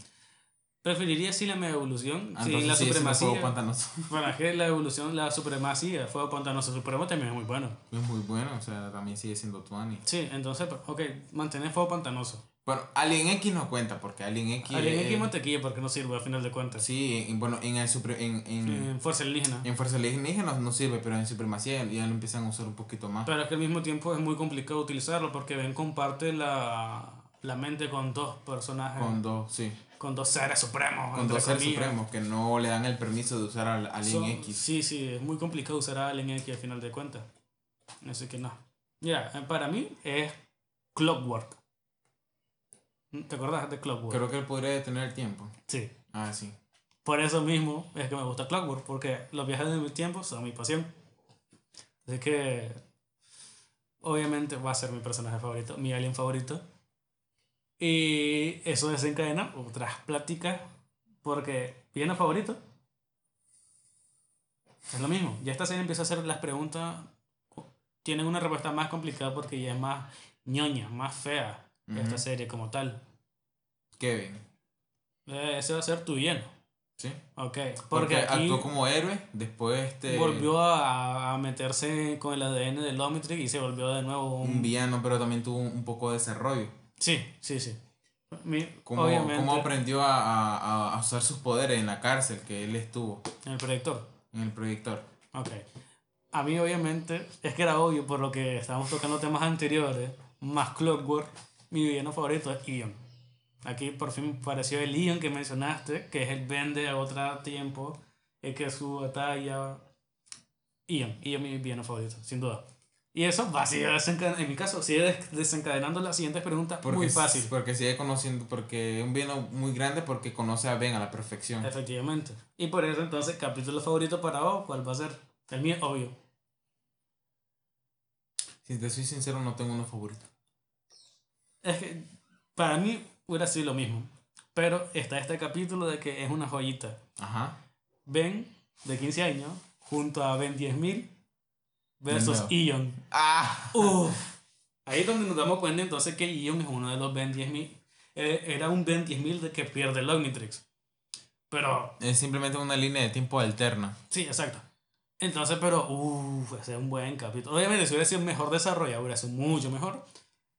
Preferiría sí la mega evolución, Ah, sin entonces la sí, supremacía. Fuego pantanoso. Bueno, es que la evolución, la supremacía, Fuego Pantanoso Supremo también es muy bueno. Es muy bueno, o sea, también sigue siendo Tuani. Sí, entonces, pues, ok, mantener Fuego Pantanoso. Bueno, Alien X no cuenta porque Alien X. Alien eh, X mantequilla porque no sirve al final de cuentas. Sí, en- bueno, en el supre- en, en, En Fuerza Alienígena. en Fuerza Alienígena no, sirve, pero en Supremacía ya lo empiezan a usar un poquito más. Pero es que al mismo tiempo es muy complicado utilizarlo porque Ben comparte la, la mente con dos personajes, con, dos, sí. Dos seres supremos. Con dos seres comillas. supremos que no le dan el permiso de usar al Alien Son- X. Sí, sí, es muy complicado usar a Alien X al final de cuentas. Así que no. Mira, eh, para mí es Clockwork. ¿Te acordás de Clockwork? Creo que él podría detener el tiempo. Sí. Ah, sí. Por eso mismo es que me gusta Clockwork, porque los viajes de mi tiempo son mi pasión. Así que, obviamente, va a ser mi personaje favorito, mi alien favorito. Y eso desencadena otras pláticas, porque viene favorito. Es lo mismo. Ya esta serie empieza a hacer las preguntas, tienen una respuesta más complicada porque ya es más ñoña, más fea esta serie como tal. Kevin. Eh, ese va a ser tu lleno. Sí. Ok, Porque, porque aquí actuó como héroe, después este. volvió a, a meterse con el ADN del Omnitrix y se volvió de nuevo un... Un villano, pero también tuvo un poco de desarrollo. Sí, sí, sí. Mi- Cómo, cómo aprendió a, a- a usar sus poderes en la cárcel que él estuvo, el proyector. en el proyector. Ok. A mí, obviamente, es que era obvio por lo que estábamos tocando temas anteriores, más Clockwork, mi villano favorito es Ion. Aquí por fin apareció el Ion que mencionaste, que es el Ben de otro tiempo, es que su batalla. Ion, Ion mi villano favorito, sin duda. Y eso va a seguir desencadenando, en mi caso, sigue des- desencadenando las siguientes preguntas Porque, muy fácil. Porque sigue conociendo, porque es un villano muy grande porque conoce a Ben a la perfección. Efectivamente. Y por eso entonces, capítulo favorito para vos, ¿cuál va a ser? El mío, obvio. Si te soy sincero, no tengo uno favorito. Es que para mí hubiera sido lo mismo. Pero está este capítulo de que es una joyita. Ajá. Ben, de 15 años, junto a Ben 10.000 versus Ion. ¡Ah! Uf. Ahí es donde nos damos cuenta entonces que Ion es uno de los Ben 10.000. Eh, era un Ben 10.000 de que pierde el Omnitrix. Pero, Es simplemente una línea de tiempo alterna. sí, exacto. Entonces, pero, uff, ese es un buen capítulo. Obviamente, si hubiera sido mejor desarrollado, hubiera sido mucho mejor.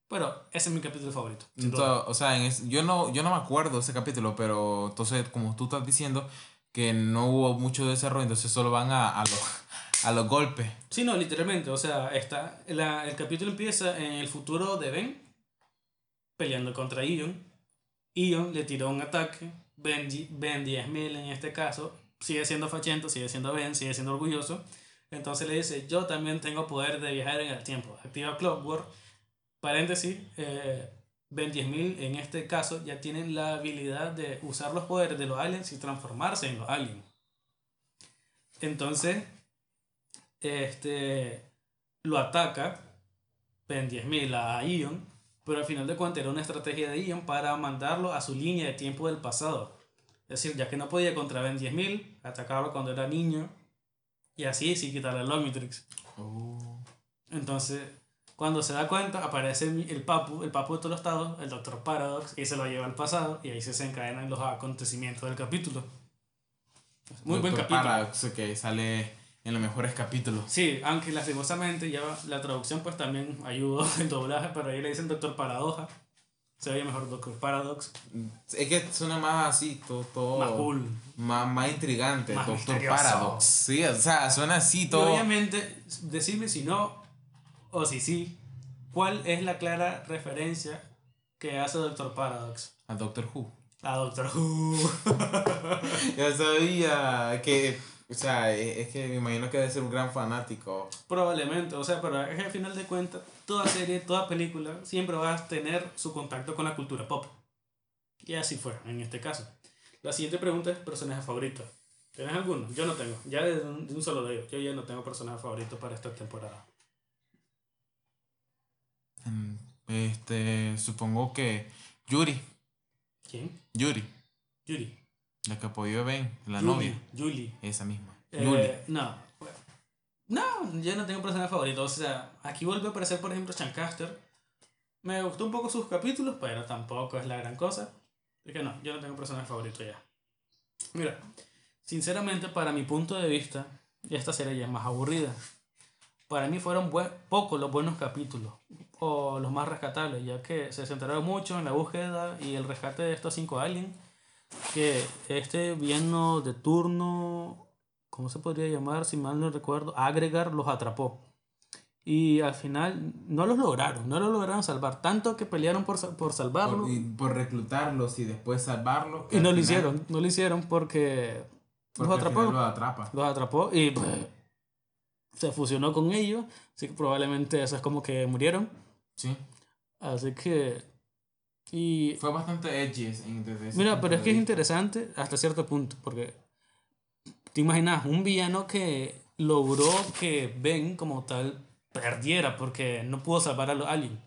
Pero ese es mi capítulo favorito. Entonces, o sea, en es- yo, no, yo no me acuerdo ese capítulo, pero entonces, como tú estás diciendo que no hubo mucho desarrollo, entonces solo van a, a, los, a los golpes. Sí, no, literalmente. O sea, está, el capítulo empieza en el futuro de Ben peleando contra Ion. Ion le tiró un ataque. Ben, ben 10.000 en este caso sigue siendo fachento, sigue siendo Ben, sigue siendo orgulloso. Entonces le dice, yo también tengo poder de viajar en el tiempo. Activa Clockwork. Paréntesis, eh, Ben 10.000 en este caso ya tienen la habilidad de usar los poderes de los aliens y transformarse en los aliens. Entonces, este lo ataca Ben 10.000 a Ion pero al final de cuentas era una estrategia de Ian para mandarlo a su línea de tiempo del pasado. Es decir, ya que no podía contra Ben 10.000, atacarlo cuando era niño y así sí quitarle el Omnitrix. Oh. Entonces, cuando se da cuenta, aparece el Papu, el Papu de todos los estados, el Doctor Paradox, y se lo lleva al pasado, y ahí se desencadenan los acontecimientos del capítulo. Muy buen Doctor capítulo. Paradox, que sale en los mejores capítulos. Sí, aunque lastimosamente ya la traducción pues también ayudó el doblaje, pero ahí le dicen Doctor Paradoja. Se oye mejor Doctor Paradox. Es que suena más así, todo, todo Más cool. más, más intrigante, Más Doctor misterioso. Paradox. Sí, o sea, suena así Y todo. obviamente, decirme si no, o si sí, ¿cuál es la clara referencia que hace Doctor Paradox? A Doctor Who. A Doctor Who. Ya sabía que, o sea, es es que me imagino que debe ser un gran fanático. Probablemente, o sea, pero es que al final de cuentas, toda serie, toda película, siempre va a tener su contacto con la cultura pop. Y así fue, en este caso. La siguiente pregunta es personaje favorito. ¿Tienes alguno? Yo no tengo. Ya de un, de un solo de ellos. Yo ya no tengo personaje favorito para esta temporada. Mm, Este, supongo que Yuri, ¿Quién? Yuri, Yuri. La que apoyó Ben, la Julie, novia, Julie. esa misma. Eh, Yuri. No. No, yo no tengo personaje favorito. O sea, aquí vuelve a aparecer, por ejemplo, Chancaster. Me gustó un poco sus capítulos, pero tampoco es la gran cosa. Es que no, yo no tengo personaje favorito ya. Mira, sinceramente, para mi punto de vista, esta serie ya es más aburrida. Para mí fueron pocos los buenos capítulos, o los más rescatables, ya que se centraron mucho en la búsqueda y el rescate de estos cinco aliens. Que este villano de turno, ¿cómo se podría llamar? Si mal no recuerdo, Agregar los atrapó. Y al final no los lograron, no los lograron salvar. Tanto que pelearon por, por salvarlo. Por, y por reclutarlos y después salvarlos. Y no al lo final- hicieron, no lo hicieron porque porque los atrapó. final Los atrapa. Los atrapó y pues, se fusionó con ellos. Así que probablemente eso es como que murieron. Sí. Así que. Y. Fue bastante edgy desde Mira, pero es que es interesante hasta cierto punto. Porque. Te imaginas, un villano que logró que Ben como tal perdiera porque no pudo salvar a los aliens.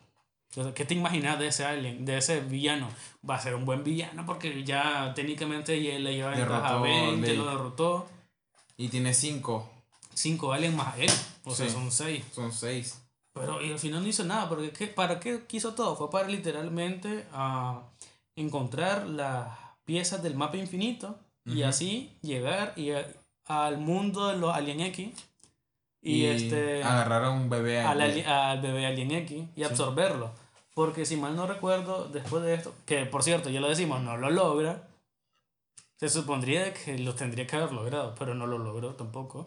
Entonces, ¿qué te imaginas de ese alien, de ese villano? Va a ser un buen villano porque ya técnicamente le lleva a Ben, ya lo derrotó. Y tiene cinco, Cinco aliens más él. O sea, Sí. son seis. son seis. Pero y al final no hizo nada, porque ¿qué- ¿para qué quiso todo? Fue para literalmente ah, encontrar las piezas del mapa infinito y así llegar y a- al mundo de los Alien X y, este agarrar a un bebé al bebé Alien X y absorberlo. Porque si mal no recuerdo, después de esto, que por cierto, ya lo decimos, no lo logra, se supondría que lo tendría que haber logrado, pero no lo logró tampoco.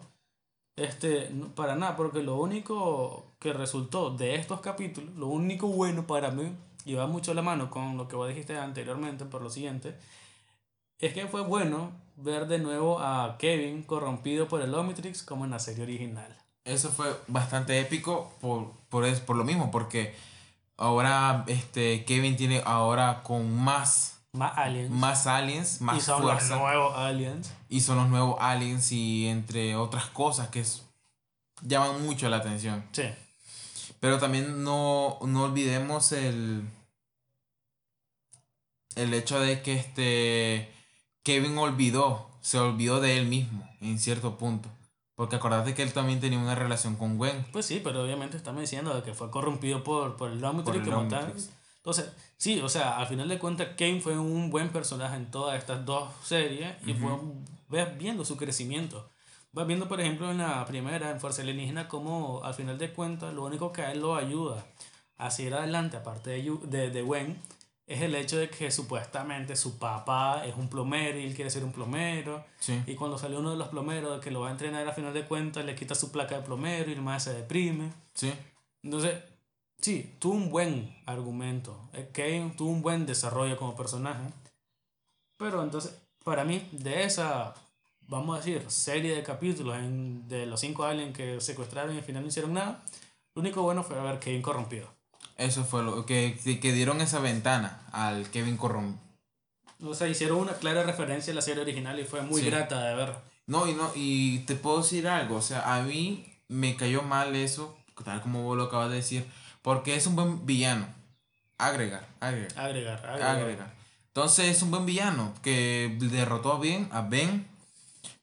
Este, para nada, porque lo único que resultó de estos capítulos, lo único bueno para mí, y va mucho la mano con lo que vos dijiste anteriormente, por lo siguiente, es que fue bueno ver de nuevo a Kevin corrompido por el Omnitrix como en la serie original. Eso fue bastante épico por, por, es- por lo mismo, porque ahora este, Kevin tiene ahora con más, Más aliens. más aliens, más y son fuerza. los nuevos aliens. Y son los nuevos aliens y entre otras cosas que es- llaman mucho la atención. Sí. Pero también no, no olvidemos el, el hecho de que este Kevin olvidó, se olvidó de él mismo en cierto punto. Porque acordate que él también tenía una relación con Gwen. Pues sí, pero obviamente estamos diciendo que fue corrompido por, por el Por Omnitrix el como tal. Omnitrix. Entonces, sí, o sea, al final de cuentas, Kane fue un buen personaje en todas estas dos series y fue ves viendo su crecimiento. Vas viendo, por ejemplo, en la primera, en Fuerza Alienígena, como al final de cuentas, lo único que a él lo ayuda a seguir adelante, aparte de, de, de Gwen, es el hecho de que supuestamente su papá es un plomero y él quiere ser un plomero. Sí. Y cuando salió uno de los plomeros que lo va a entrenar a final de cuentas, le quita su placa de plomero y el más se deprime. Sí. Entonces, sí, tuvo un buen argumento. Eh, Kane tuvo un buen desarrollo como personaje. Pero entonces, para mí, de esa, vamos a decir, serie de capítulos en- de los cinco aliens que secuestraron y al final no hicieron nada, lo único bueno fue ver Kane corrompido. Eso fue lo que, que, dieron esa ventana al Kevin Corrom. O sea, hicieron una clara referencia a la serie original y fue muy Sí. grata de ver. No, y no, y te puedo decir algo, o sea, a mí me cayó mal eso, tal como vos lo acabas de decir, porque es un buen villano. agregar, agregar. Agregar, agregar. agregar. Entonces es un buen villano que derrotó bien a Ben,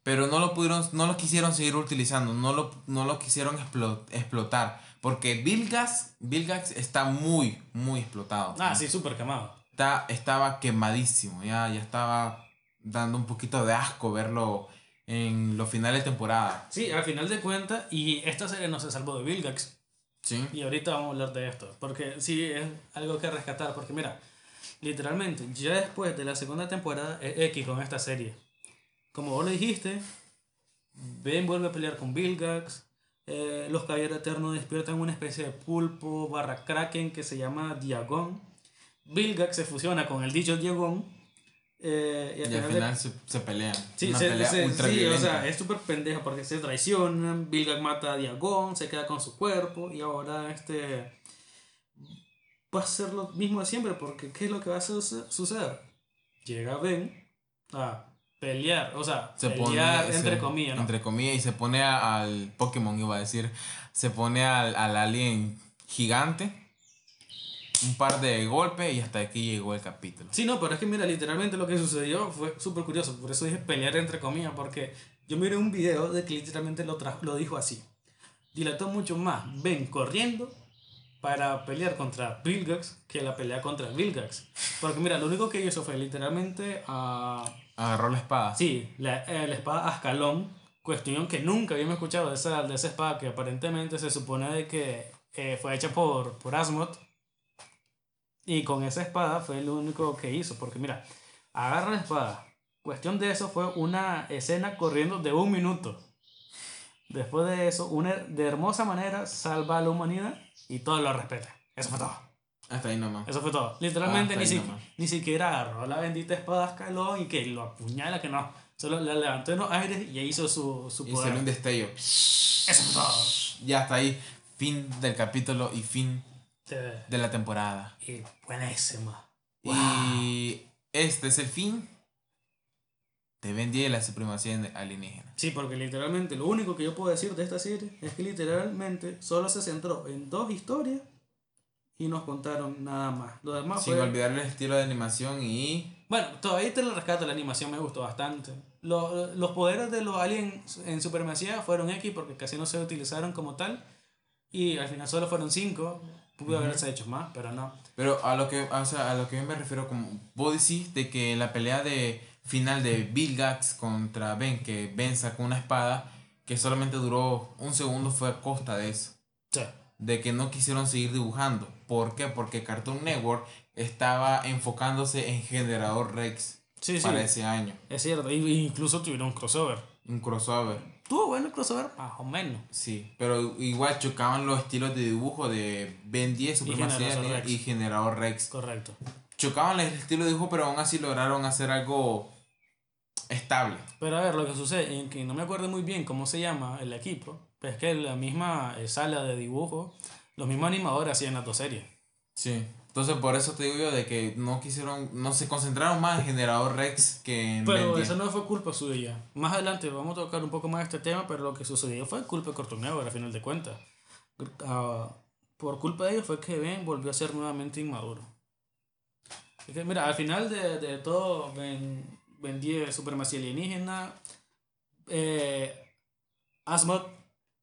pero no lo pudieron, no lo quisieron seguir utilizando, no lo, no lo quisieron explo- explotar, porque Vilgax, Vilgax está muy, muy explotado. Ah, sí, súper quemado. Está, estaba quemadísimo, ya, ya estaba dando un poquito de asco verlo en los finales de temporada. Sí, al final de cuentas, y esta serie no se salvó de Vilgax. Sí. Y ahorita vamos a hablar de esto, porque sí es algo que rescatar, porque mira, literalmente, ya después de la segunda temporada es X con esta serie. Como vos lo dijiste, Ben vuelve a pelear con Vilgax, eh, los caballeros eternos despiertan una especie de pulpo barra kraken que se llama Diagon. Vilgax se fusiona con el dicho Diagon. Eh, y Y al al final de- se, se pelean. Sí, Una se- pelea se- ultra sí, o sea, es súper pendeja porque se traicionan, Vilgax mata a Diagon, se queda con su cuerpo y ahora este va a ser lo mismo de siempre porque ¿qué es lo que va a suce- suceder? Llega Ben a pelear, o sea, se pelear pone, entre comillas, ¿no? entre comillas y se pone a- al Pokémon iba a decir se pone al, al alien gigante un par de golpes y hasta aquí llegó el capítulo Sí, no, pero es que mira, literalmente lo que sucedió fue súper curioso, por eso dije pelear entre comillas, porque yo miré un video de que literalmente lo, tra- lo dijo así. Dilató mucho más Ben corriendo para pelear contra Vilgax que la pelea contra Vilgax. Porque mira, lo único que hizo fue literalmente a... agarró la espada Sí, la, eh, la espada Ascalón, cuestión que nunca habíamos escuchado de esa, de esa espada que aparentemente se supone de que eh, fue hecha por, por Asmoth. Y con esa espada fue lo único que hizo, porque mira, agarra la espada. Cuestión de eso fue una escena corriendo de un minuto. Después de eso, una de hermosa manera salva a la humanidad y todo lo respeta. Eso fue todo. hasta ahí nomás Eso fue todo. Literalmente Ah, ni, si- ni siquiera agarró la bendita espada Ascalón y que lo apuñala, que no. Solo la levantó en los aires y hizo su, su y poder. salió un destello Eso fue todo. ya hasta ahí fin del capítulo y fin De la temporada Y buenísima. y este es el fin de Ben 10 y la supremacía alienígena Sí, porque literalmente lo único que yo puedo decir de esta serie es que literalmente solo se centró en dos historias y nos contaron nada más. Lo demás sin fue... olvidar el estilo de animación y Bueno, todavía te lo rescato, la animación me gustó bastante. Lo- los poderes de los aliens en Supremacía fueron X porque casi no se utilizaron como tal. Y al final solo fueron 5. Pudo haberse hecho más, pero no. Pero a lo que, o sea, a lo que yo me refiero como vos decís de que la pelea de final de Bill Gax contra Ben, que Ben sacó una espada que solamente duró un segundo fue a costa de eso. Sí. De que no quisieron seguir dibujando. ¿Por qué? Porque Cartoon Network estaba enfocándose en Generador Rex Sí, sí. para ese año. Es cierto. Y- incluso tuvieron un crossover. Un crossover. Tuvo bueno el crossover, más o menos. Sí, pero igual chocaban los estilos de dibujo de Ben 10, Supremacía Generador Alien Rex. y Generador Rex. Correcto. chocaban el estilo de dibujo, pero aún así lograron hacer algo estable. Pero a ver, lo que sucede, en que no me acuerdo muy bien cómo se llama el equipo, pero es que la misma eh, sala de dibujo, los mismos animadores hacían las dos series. Sí. Entonces por eso te digo yo de que no quisieron, no se concentraron más en Generador Rex que en Pero Ben 10. eso no fue culpa suya. Más adelante vamos a tocar un poco más este tema, pero lo que sucedió fue culpa de Cartoon Network, a final de cuentas. Ah, por culpa de ellos fue que Ben volvió a ser nuevamente inmaduro. Es que, mira, al final de, de todo, Ben, ben 10 Supremacía Alienígena, eh, Asmoth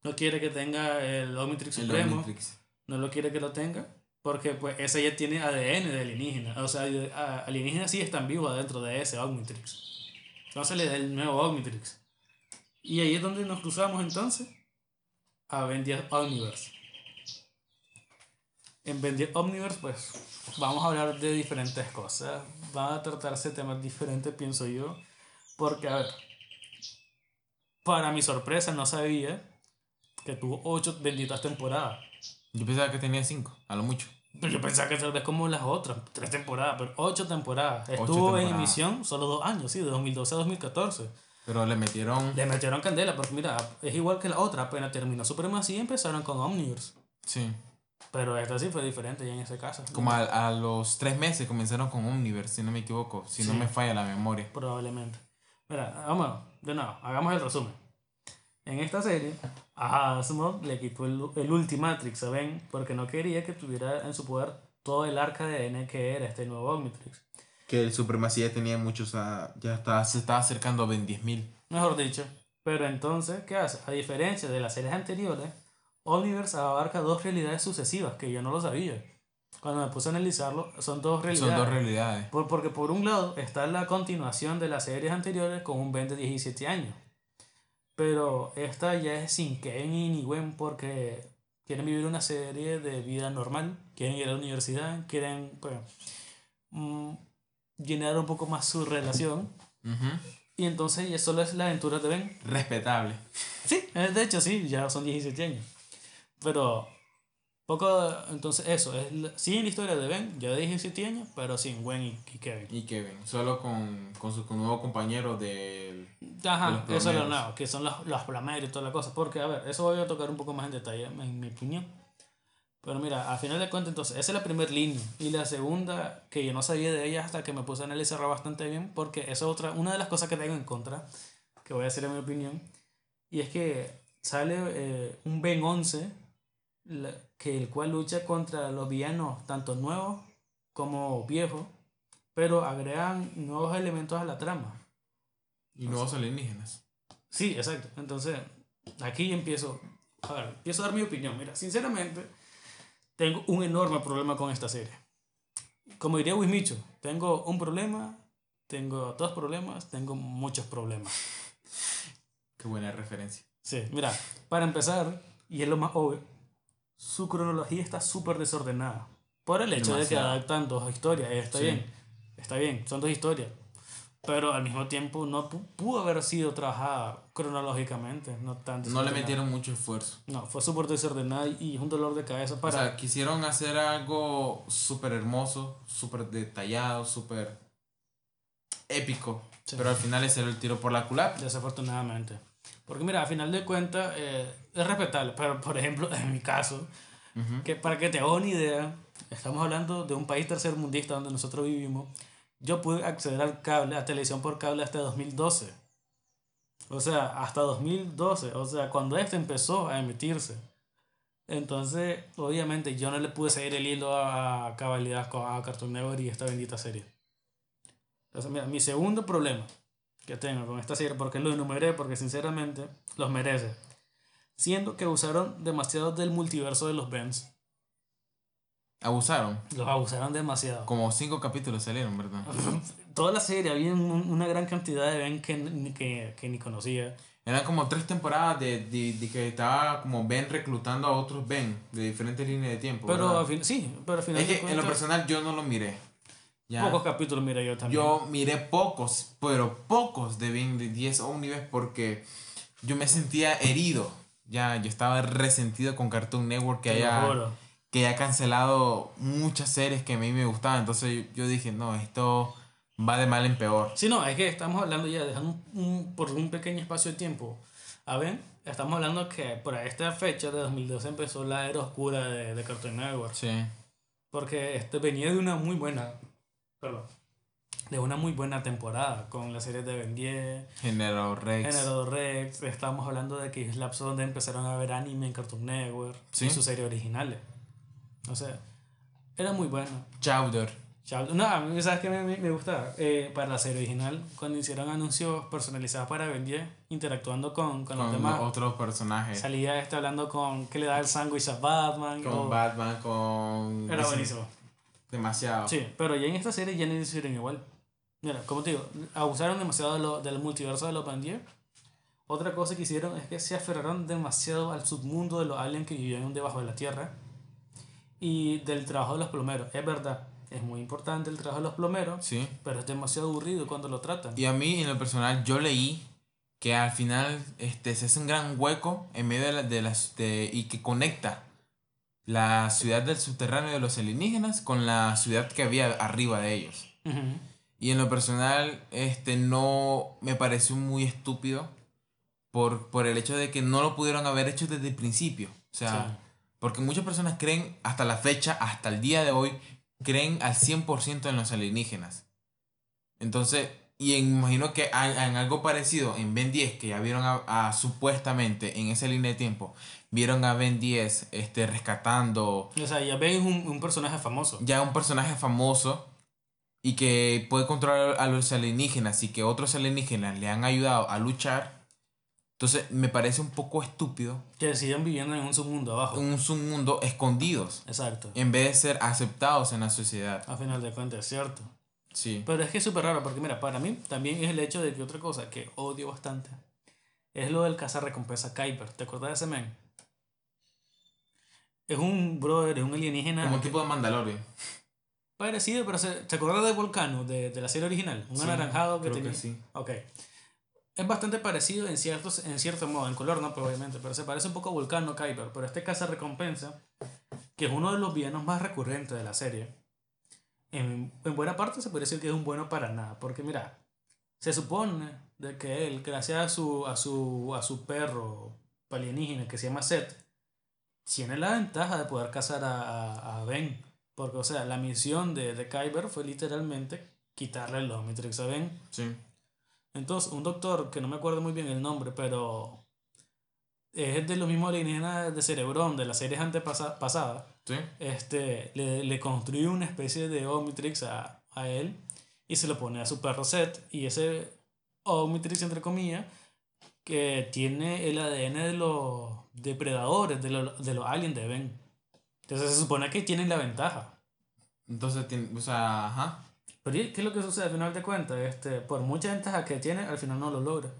no quiere que tenga el Omnitrix El Supremo Omnitrix. no lo quiere que lo tenga porque pues ese ya tiene ADN de alienígena. O sea alienígenas sí están vivos adentro de ese Omnitrix. Entonces le da el nuevo Omnitrix. Y ahí es donde nos cruzamos entonces a 10 Omniverse. En 10 Omniverse pues vamos a hablar de diferentes cosas. Van a tratarse temas diferentes pienso yo. Porque a ver para mi sorpresa no sabía que tuvo ocho benditas temporadas. Yo pensaba que tenía 5, a lo mucho. Pero yo pensaba que tal vez como las otras, tres temporadas, pero ocho temporadas. Ocho Estuvo en emisión solo dos años, sí, de 2012 a 2014. Pero le metieron... Le metieron candela, porque mira, es igual que la otra, apenas terminó Supremacía y empezaron con Omniverse. Sí. Pero esta sí fue diferente ya en ese caso. Como a, a los tres meses comenzaron con Omniverse, si no me equivoco, si no me falla la memoria. Probablemente. Mira, vamos, de nuevo, hagamos el resumen. En esta serie, a Asimov le quitó el, el Ultimatrix a Ben porque no quería que tuviera en su poder todo el arca de ADN que era este nuevo Omnitrix. Que el Supremacía tenía muchos, ya estaba, se estaba acercando a 20.000. Mejor dicho. Pero entonces, ¿qué hace? A diferencia de las series anteriores, Omniverse abarca dos realidades sucesivas, que yo no lo sabía. Cuando me puse a analizarlo, son dos realidades. Son dos realidades. Por, porque por un lado está la continuación de las series anteriores con un Ben de 17 años. Pero esta ya es sin Ken ni Gwen porque quieren vivir una serie de vida normal, quieren ir a la universidad, quieren pues, mm, llenar un poco más su relación. Y entonces ya solo es la aventura de Ben. Respetable. Sí, de hecho sí, ya son 17 años. Pero poco, entonces eso, es sí la historia de Ben, ya de 17 años, pero sin Gwen y, Kevin. Y Kevin, solo con, con su nuevo compañero del... Ajá, eso es lo nuevo, que son los, los y toda la cosa. Porque, a ver, eso voy a tocar un poco más en detalle, en mi opinión. Pero mira, al final de cuentas, entonces, esa es la primera línea. Y la segunda, que yo no sabía de ella hasta que me puse a analizarla bastante bien, porque esa es otra, una de las cosas que tengo en contra, que voy a decir en mi opinión, y es que sale eh, un Ben 11 que el cual lucha contra los villanos, tanto nuevos como viejos, pero agregan nuevos elementos a la trama. Y nuevos alienígenas. Sí, exacto. Entonces, aquí empiezo, a ver, empiezo a dar mi opinión. Mira, sinceramente, tengo un enorme problema con esta serie. Como diría Wismicho, tengo un problema, tengo dos problemas, tengo muchos problemas. Qué buena referencia. Sí, mira, para empezar, y es lo más obvio, su cronología está súper desordenada. Por el hecho de que adaptan dos historias. Está bien, está bien, son dos historias. Pero al mismo tiempo no pudo haber sido trabajada cronológicamente. No, tanto no le metieron mucho esfuerzo. No, fue súper desordenada y es un dolor de cabeza para... O sea, quisieron hacer algo súper hermoso, súper detallado, súper épico. Pero al final era el tiro por la culata. Desafortunadamente. Porque mira, a final de cuentas eh, es respetable, pero por ejemplo, en mi caso, que para que te hagas una idea, estamos hablando de un país tercermundista donde nosotros vivimos, yo pude acceder al cable, a televisión por cable hasta 2012. O sea, hasta 2012, o sea, cuando este empezó a emitirse. Entonces, obviamente, yo no le pude seguir el hilo a, cabalidad a Cartoon Network y esta bendita serie. Entonces, mira, mi segundo problema que tengo con esta serie, porque lo enumeré, porque sinceramente los merece. Siendo que usaron demasiado del multiverso de los Bens. ¿Abusaron? Los abusaron demasiado. Como cinco capítulos salieron, ¿verdad? Toda la serie, había una gran cantidad de Ben que, que, que ni conocía. Eran como tres temporadas de, de, que estaba como Ben reclutando a otros Ben de diferentes líneas de tiempo. Pero sí, pero al final. Es que en lo personal yo no lo miré. Pocos capítulos miré yo también. Yo miré pocos, pero pocos de de 10 Omnibus porque yo me sentía herido. Ya, yo estaba resentido con Cartoon Network que haya, que haya cancelado muchas series que a mí me gustaban. Entonces yo, dije, no, esto va de mal en peor. Sí, no, es que estamos hablando ya, dejando un, por un pequeño espacio de tiempo. A ver, estamos hablando que por esta fecha de 2012 empezó la era oscura de, de Cartoon Network. Sí. Porque este venía de una muy buena de una muy buena temporada con la serie de Ben 10, General Rex. General Rex. Estamos hablando de que es lapso donde empezaron a ver anime en Cartoon Network ¿Sí? y sus series originales. O sea, era muy bueno. Chowder. No, a mí, ¿sabes qué me, me, gusta? Eh, para la serie original, cuando hicieron anuncios personalizados para Ben 10, interactuando con, con, los demás. otros personajes. Salía este hablando con que le da el sándwich a Batman. Con Batman, con. Era buenísimo. Demasiado. Sí, pero ya en esta serie ya no hicieron igual. Mira, como te digo, abusaron demasiado lo, del multiverso de los bandidos. Otra cosa que hicieron es que se aferraron demasiado al submundo de los aliens que vivían debajo de la tierra y del trabajo de los plomeros. Es verdad, es muy importante el trabajo de los plomeros, sí. pero es demasiado aburrido cuando lo tratan. Y a mí, en lo personal, yo leí que al final este, se hace un gran hueco en medio de, de las. De, y que conecta la ciudad del subterráneo de los alienígenas con la ciudad que había arriba de ellos. Y en lo personal, este no me pareció muy estúpido por, por el hecho de que no lo pudieron haber hecho desde el principio. O sea, porque muchas personas creen hasta la fecha, hasta el día de hoy, creen al 100% en los alienígenas. Entonces, y en- imagino que en algo parecido en Ben 10, que ya vieron a, a- supuestamente en esa línea de tiempo, vieron a Ben 10 este, rescatando O sea, ya ven un, un personaje famoso. ya un personaje famoso y que puede controlar a los alienígenas y que otros alienígenas le han ayudado a luchar. Entonces me parece un poco estúpido Que siguen viviendo en un submundo abajo. un submundo escondidos Exacto. en vez de ser aceptados en la sociedad. A final de cuentas, es cierto. Sí. Pero es que es súper raro porque, mira, para mí también es el hecho de que otra cosa que odio bastante es lo del recompensa Kuiper. ¿Te acuerdas de ese men? Es un brother, es un alienígena Como un tipo de Mandalorian. parecido, pero se, ¿te acuerdas de Volcano, de, de la serie original? Un Sí, anaranjado que creo que tenía. sí. Ok. Es bastante parecido en, ciertos, en cierto modo, en color no, pero obviamente, pero se parece un poco a Volcano Kuiper. Pero este caza recompensa, que es uno de los villanos más recurrentes de la serie, en, en buena parte se puede decir que es un bueno para nada. Porque mira, se supone de que él, gracias a su, a su, a su perro alienígena que se llama Seth, tiene la ventaja de poder cazar a, a, Ben. Porque, o sea, la misión de, de Kyber fue literalmente quitarle el Omnitrix a Ben. Sí. Entonces, un doctor, que no me acuerdo muy bien el nombre, pero es de los mismos alienígenas de Cerebrón, de las series antepasadas, Sí. este, le, le construye una especie de Omnitrix a, a él y se lo pone a su perro Seth. Y ese Omnitrix, entre comillas, que tiene el ADN de los depredadores, de, los de los aliens de Ben. Entonces se supone que tienen la ventaja. Entonces, o sea, ajá. Pero ¿y ¿qué es lo que sucede al final de cuentas? Este, por mucha ventaja que tiene, al final no lo logra.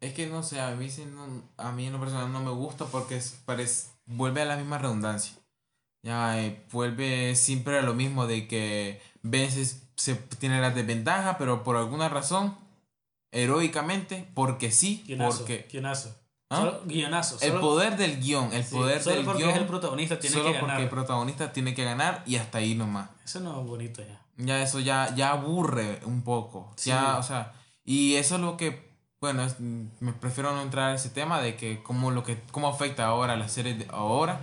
Es que no sé, a mí, a mí en lo personal no me gusta porque es, parece, vuelve a la misma redundancia. Ya eh, vuelve siempre a lo mismo de que veces se tiene la desventaja, pero por alguna razón, heroicamente, porque sí, Guionazo. porque Guionazo. ¿Ah? Solo, guionazo. el solo- poder del guion, el sí, poder solo del porque guion, es el protagonista tiene solo que porque el ganar. protagonista tiene que ganar y hasta ahí nomás. Eso no es bonito ya. Ya eso ya, ya aburre un poco. Sí. Ya, o sea, y eso es lo que, bueno, es- me prefiero no entrar a ese tema de que cómo lo que cómo afecta ahora la serie de ahora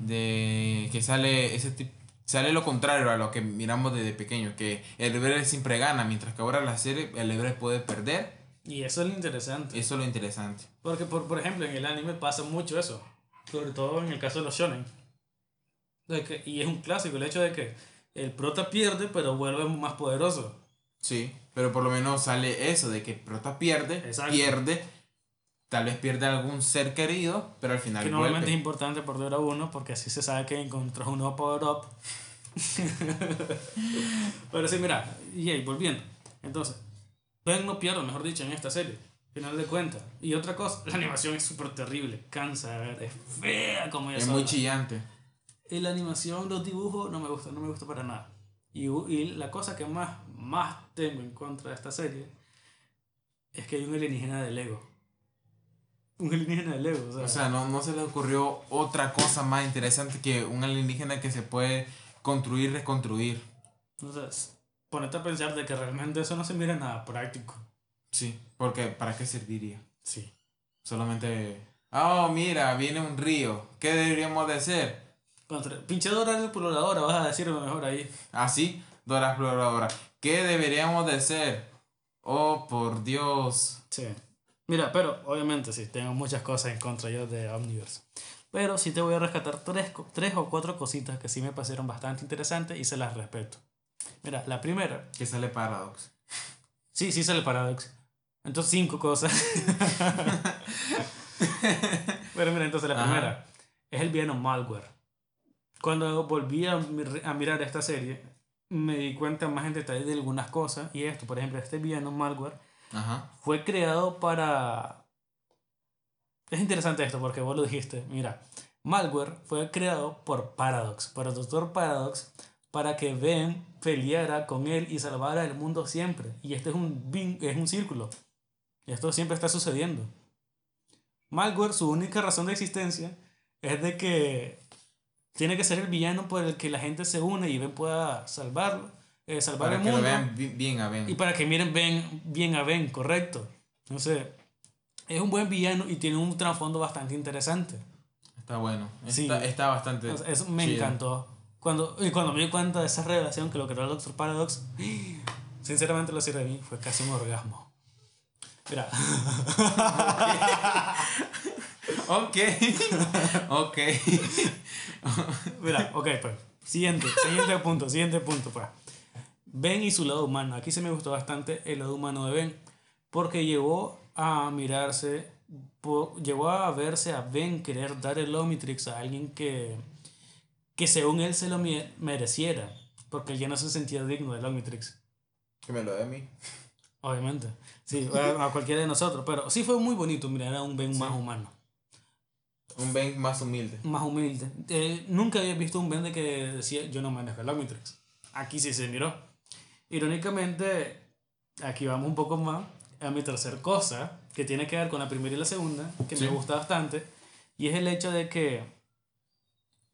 de que sale ese tipo sale lo contrario a lo que miramos desde pequeño, que el héroe siempre gana, mientras que ahora la serie el héroe puede perder. Y eso es lo interesante. Eso es lo interesante. Porque, por, por ejemplo, en el anime pasa mucho eso. Sobre todo en el caso de los shonen. De que, y es un clásico el hecho de que el prota pierde, pero vuelve más poderoso. Sí, pero por lo menos sale eso de que Prota pierde, Exacto. pierde, tal vez pierde algún ser querido, pero al final Que normalmente es importante perder a uno, porque así se sabe que encontró un nuevo power-up. Pero sí, mira, y ahí, volviendo. Entonces, No pierde, mejor dicho, en esta serie. Final de cuentas. Y otra cosa, la animación es súper terrible. Cansa de ver, es fea como ya Es sola. muy chillante. Y la animación, los dibujos, no me gusta, no me gusta para nada. Y, y la cosa que más, más tengo en contra de esta serie es que hay un alienígena de Lego. Un alienígena de Lego, o sea, O sea, no, no se le ocurrió otra cosa más interesante que un alienígena que se puede construir reconstruir. Entonces, ponete a pensar de que realmente eso no se mira nada práctico. Sí, porque ¿para qué serviría? Sí. Solamente, oh, mira, viene un río. ¿Qué deberíamos de hacer? Contra, pinche Dora la exploradora, vas a decirme mejor ahí. Así, Dora Exploradora. ¿Qué deberíamos de hacer? Oh, por Dios. Sí. Mira, pero obviamente sí, tengo muchas cosas en contra yo de Omniverse. Pero sí te voy a rescatar tres, tres o cuatro cositas que sí me parecieron bastante interesantes y se las respeto. Mira, la primera, Que sale Paradox. sí, sí sale Paradox. Entonces cinco cosas. pero mira, entonces la Ajá. primera es el villano Malware. Cuando volví a, mir- a mirar esta serie, me di cuenta más en detalle de algunas cosas. Y esto, por ejemplo, este villano Malware Ajá. fue creado para... Es interesante esto porque vos lo dijiste. Mira, Malware fue creado por Paradox, por el Doctor Paradox, para que Ben peleara con él y salvara el mundo siempre. Y este es un, es un círculo. Esto siempre está sucediendo. Malware, su única razón de existencia es de que tiene que ser el villano por el que la gente se une y Ben pueda salvarlo, eh, salvar Para el que lo mundo. vean bi- bien a Ben. Y para que miren Ben, bien a Ben, correcto. Entonces, es un buen villano y tiene un trasfondo bastante interesante. Está bueno. Sí. Está, está bastante. Eso me chido. encantó. Cuando, y cuando me di cuenta de esa revelación que lo creó el Doctor Paradox, Sinceramente, lo cierre de mí fue casi un orgasmo. Mira. ok. ok. Mira, ok, pues. Siguiente, siguiente punto, siguiente punto, pues. Ben y su lado humano. Aquí se me gustó bastante el lado humano de Ben. Porque llegó a mirarse, llegó a verse a Ben querer dar el Omnitrix a alguien que, que según él se lo mereciera. Porque él ya no se sentía digno del Omnitrix. Que me lo dé a mí. Obviamente. Sí, a, cualquiera de nosotros. Pero sí fue muy bonito mirar a un Ben más humano. Un Ben más humilde. Más humilde. Eh, nunca había visto un Ben de que decía yo no manejo el Omnitrix. Aquí sí se miró. Irónicamente, aquí vamos un poco más a mi tercer cosa, que tiene que ver con la primera y la segunda, que me gusta bastante, y es el hecho de que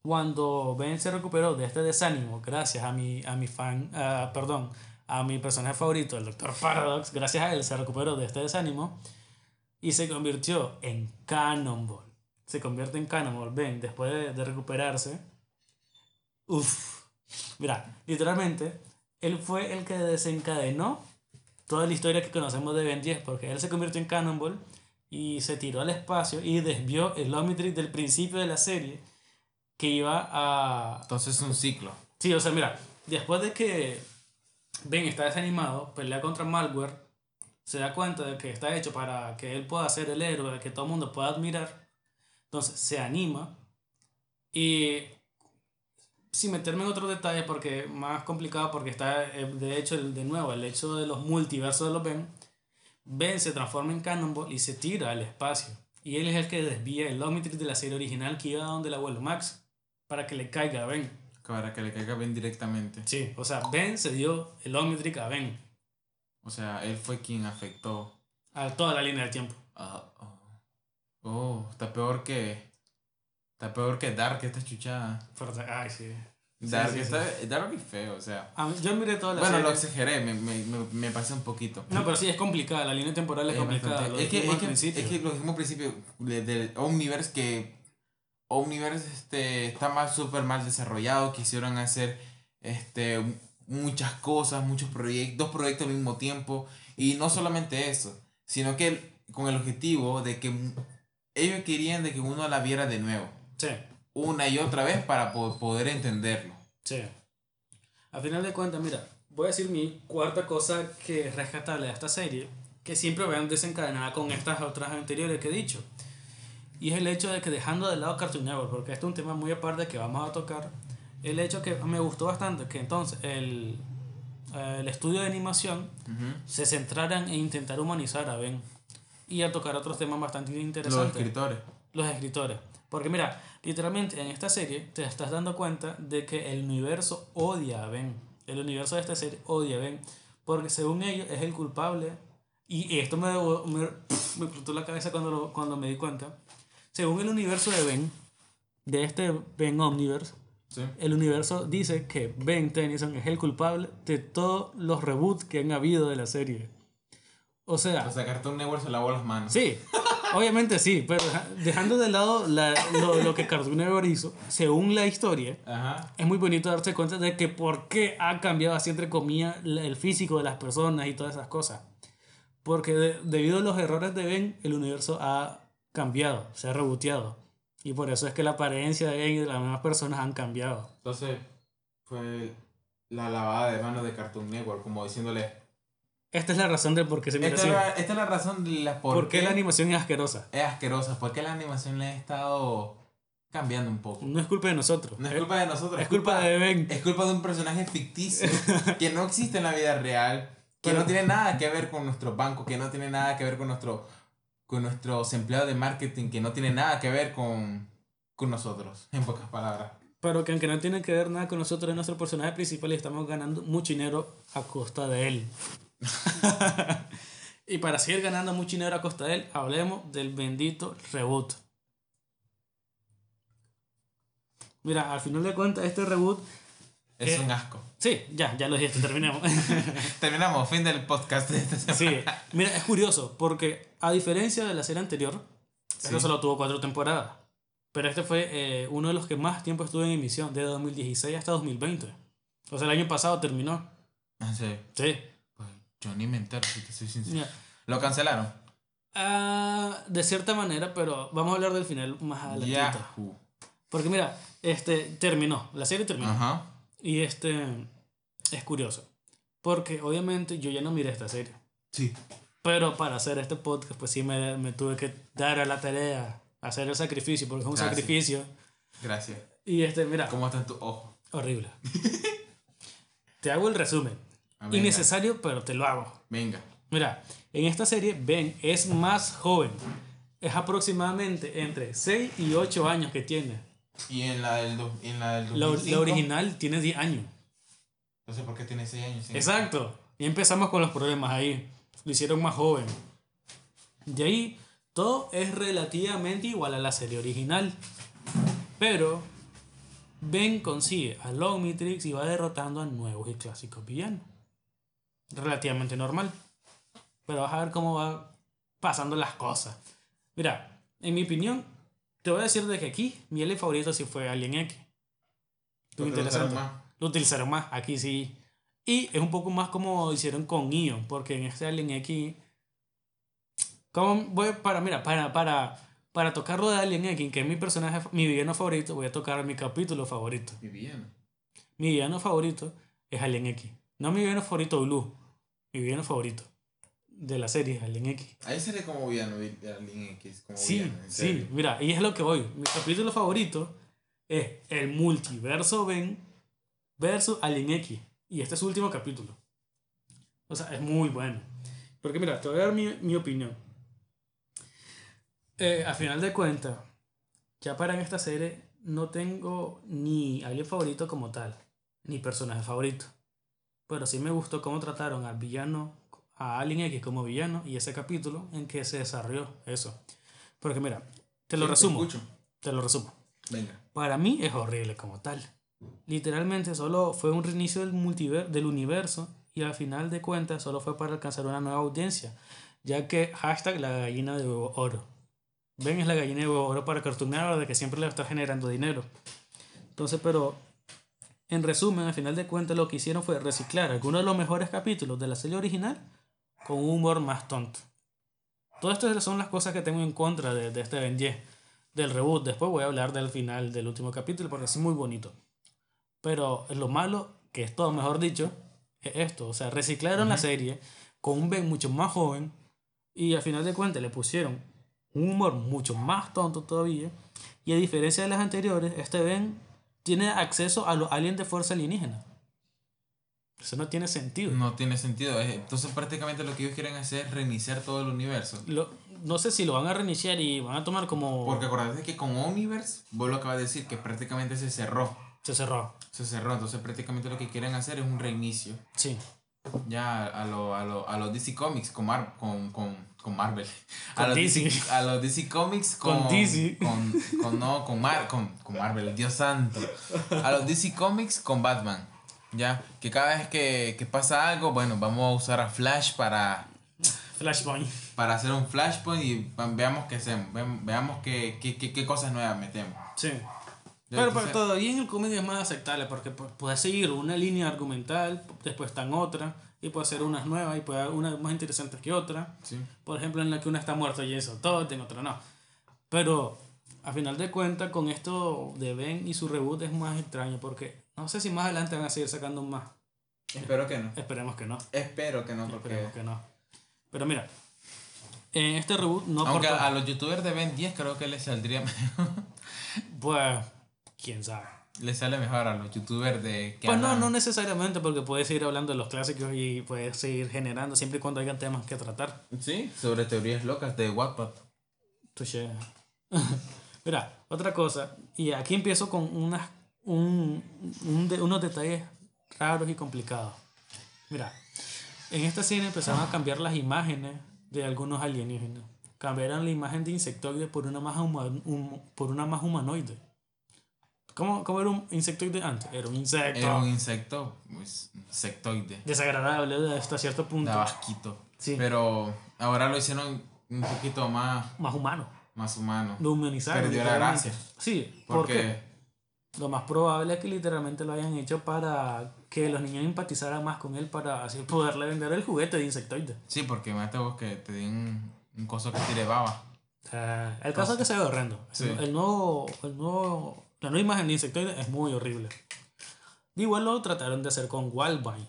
cuando Ben se recuperó de este desánimo, gracias a mi, a mi fan, perdón, a mi personaje favorito, el Doctor Paradox, gracias a él se recuperó de este desánimo y se convirtió en Cannonball. Se convierte en Cannonball, Ben, después de, recuperarse. Uf, mira, literalmente él fue el que desencadenó toda la historia que conocemos de Ben 10, porque él se convirtió en Cannonball y se tiró al espacio y desvió el Omnitrix del principio de la serie que iba a... Entonces es un ciclo. Sí, o sea, mira, después de que Ben está desanimado, pelea contra Malware, se da cuenta de que está hecho para que él pueda ser el héroe, que todo el mundo pueda admirar, entonces se anima. Y sin meterme en otros detalles porque más complicado porque está eh, de hecho de nuevo el hecho de los multiversos de los Ben Ben se transforma en Cannonball y se tira al espacio. Y él es el que desvía el Omnitrix de la serie original que iba donde el abuelo Max para que le caiga a Ben para que le caiga a Ben directamente sí o sea Ben se dio el Omnitrix a Ben o sea él fue quien afectó a toda la línea del tiempo ah, oh. oh está peor que Está peor que Dark esta chuchada. Ay, sí. Dark, está, Dark es feo, o sea. yo miré toda la Bueno, lo exageré, me, me, me, pasé un poquito. No, pero sí, es complicada, la línea temporal es, complicada. Es que, es, que, es que del Omniverse que Omniverse este, está más súper mal desarrollado, quisieron hacer este, muchas cosas, muchos proyectos, dos proyectos al mismo tiempo. Y no solamente eso, sino que con el objetivo de que ellos querían de que uno la viera de nuevo. Sí. Una y otra vez para poder entenderlo. Sí. A final de cuentas, mira, voy a decir mi cuarta cosa que es rescatable de esta serie, que siempre vean desencadenada con estas otras anteriores que he dicho. Y es el hecho de que dejando de lado Cartoon Network, porque este es un tema muy aparte que vamos a tocar, el hecho que me gustó bastante, que entonces el, el estudio de animación se centraran en intentar humanizar a Ben y a tocar otros temas bastante interesantes. Los escritores. Los escritores. Porque mira, literalmente en esta serie te estás dando cuenta de que el universo odia a Ben. El universo de esta serie odia a Ben. Porque según ellos es el culpable. Y esto me, me, me explotó la cabeza cuando, cuando me di cuenta. Según el universo de Ben, de este Ben Omniverse, el universo dice que Ben Tennyson es el culpable de todos los reboots que han habido de la serie. O sea. O sea, Cartoon Network se lavó las manos. Sí, obviamente sí, pero dejando de lado lo, lo, que Cartoon Network hizo, según la historia, es muy bonito darse cuenta de que por qué ha cambiado así, entre comillas, el físico de las personas y todas esas cosas. Porque debido a los errores de Ben, el universo ha cambiado, se ha reboteado. Y por eso es que la apariencia de Ben y de las mismas personas han cambiado. Entonces, fue la lavada de manos de Cartoon Network, como diciéndole esta es la razón de por qué se mira esta, así. esta es la razón de la por, qué la animación es asquerosa. Es asquerosa, porque la animación le ha estado cambiando un poco. No es culpa de nosotros. No es culpa de nosotros. Es, culpa, de Ben. Es culpa de un personaje ficticio que no existe en la vida real, que no tiene nada que ver con nuestro banco, que no tiene nada que ver con nuestro con nuestros empleados de marketing, que no tiene nada que ver con, con nosotros, en pocas palabras. Pero que aunque no tiene que ver nada con nosotros, es nuestro personaje principal y estamos ganando mucho dinero a costa de él. y para seguir ganando mucho dinero a costa de él, hablemos del bendito reboot. Mira, al final de cuentas, este reboot. Es un asco. Sí, ya, ya lo dijiste, terminamos. terminamos, fin del podcast de esta semana. Sí, mira, es curioso, porque a diferencia de la serie anterior, sí. solo tuvo cuatro temporadas. Pero este fue eh, uno de los que más tiempo estuvo en emisión, de 2016 hasta 2020. O sea, el año pasado terminó. Ah, sí. Sí. Pues Yo ni me entero, si te soy sincero. Ya. ¿Lo cancelaron? Ah, de cierta manera, pero vamos a hablar del final más adelante. Porque mira, este terminó, la serie terminó. Ajá. Y este es curioso. Porque obviamente yo ya no miré esta serie. Sí. Pero para hacer este podcast, pues sí me, me tuve que dar a la tarea, hacer el sacrificio, porque es un Gracias. sacrificio. Gracias. Y este, mira, ¿Cómo están tus ojos? horrible. te hago el resumen. Ah. Innecesario, pero te lo hago. Venga. Mira, en esta serie Ben es más joven. Es aproximadamente entre 6 y 8 años que tiene. Y en la del, do- en la del La, 2005, la original tiene 10 años. No sé por qué tiene 6 años. sí. Exacto. Y empezamos con los problemas ahí. Lo hicieron más joven. De ahí, todo es relativamente igual a la serie original. Pero Ben consigue a Longmitrix y va derrotando a nuevos y clásicos villanos. Relativamente normal. Pero vas a ver cómo va pasando las cosas. Mira, en mi opinión, te voy a decir de que aquí mi alien favorito sí fue Alien X. Lo interesante más. lo utilizaron más, aquí sí. Y es un poco más como hicieron con Ion, porque en este Alien X. Como voy para, mira, para, para, para tocar lo de Alien X, que es mi personaje, mi villano favorito, voy a tocar mi capítulo favorito. Mi villano. Mi villano favorito es Alien X. No mi villano favorito Blue, mi villano favorito de la serie Alien X. Ahí sería como villano Alien X. Como Sí, villano, sí, mira, y es lo que voy. Mi capítulo favorito es el multiverso Ben versus Alien X. Y este es su último capítulo. O sea, es muy bueno. Porque mira, te voy a dar mi, mi opinión. Eh, a final de cuentas, ya para en esta serie no tengo ni alien favorito como tal, ni personaje favorito. Pero sí me gustó cómo trataron al villano, a Alien X como villano, y ese capítulo en que se desarrolló eso. Porque mira, te lo Sí, resumo. escucho. Te lo resumo. Venga. Para mí es horrible como tal. Literalmente solo fue un reinicio del, multiver del universo y al final de cuentas solo fue para alcanzar una nueva audiencia, ya que hashtag la gallina de huevo oro. Ven, es la gallina de huevo oro para Cartoon Network de que siempre le está generando dinero. Entonces, pero en resumen, al final de cuentas lo que hicieron fue reciclar algunos de los mejores capítulos de la serie original con un humor más tonto. Todas estas son las cosas que tengo en contra de, de este Ben 10, del reboot. Después voy a hablar del final del último capítulo porque es muy bonito. Pero lo malo, que es todo mejor dicho, es esto. O sea, reciclaron la serie con un Ben mucho más joven y al final de cuentas le pusieron un humor mucho más tonto todavía. Y a diferencia de las anteriores, este Ben tiene acceso a los aliens de fuerza alienígena. Eso no tiene sentido. No tiene sentido. Es- Entonces prácticamente lo que ellos quieren hacer es reiniciar todo el universo. Lo- no sé si lo van a reiniciar y van a tomar como... Porque acordate que con Omniverse, vos lo acabas de decir, que prácticamente se cerró. Se cerró. Se cerró. Entonces prácticamente lo que quieren hacer es un reinicio. Sí. Ya a, lo, a, lo, a los DC Comics con, Mar- con, con, con Marvel. Con a, los DC. a los DC Comics con, Con DC. Con, con- no, con, Mar, con, con Marvel, Dios santo. A los DC Comics con Batman. Ya, que cada vez que, que pasa algo, bueno, vamos a usar a Flash para, Flashpoint. para hacer un Flashpoint y veamos qué hacemos. Ve- Veamos qué, qué, qué, qué cosas nuevas metemos. Sí. Pero, pero todavía en el cómic es más aceptable porque pu- puedes seguir una línea argumental, después están otra, y puede ser unas nuevas y puede haber unas más interesantes que otra. Sí. Por ejemplo, en la que una está muerta y eso, todo, en otra no. Pero a final de cuentas, con esto de Ben y su reboot es más extraño porque no sé si más adelante van a seguir sacando más. Espero que no. Esperemos que no. Espero que no, porque... Esperemos que no. Pero mira, en este reboot no Aunque aporta- a los youtubers de Ben 10 creo que les saldría mejor. Pues, quién sabe. Le sale mejor a los youtubers de que Pues no, hablan- no necesariamente, porque puedes seguir hablando de los clásicos y puedes seguir generando siempre y cuando haya temas que tratar. Sí, sobre teorías locas de Wattpad. Touché. Mira, otra cosa, y aquí empiezo con unas, un, un de- unos detalles raros y complicados. Mira, en esta serie empezaron a cambiar las imágenes de algunos alienígenas. Cambiaron la imagen de insectoide por una más, huma- hum- por una más humanoide. ¿Cómo, ¿Cómo era un insectoide antes? Era un insecto Era un insecto, pues, insectoide. desagradable hasta cierto punto. Daba asquito. Sí. Pero ahora lo hicieron un poquito más, Más humano. más humano. Lo humanizaron. Perdió la gracia. Sí, ¿por Porque qué? Lo más probable es que literalmente lo hayan hecho para que los niños empatizaran más con él para así poderle vender el juguete de insectoide. Sí, porque mate vos que te den un, coso que tire baba. El caso es que se ve horrendo. Sí. El, nuevo, el nuevo, la nueva imagen de insectoide es muy horrible. Igual lo trataron de hacer con Wildvine.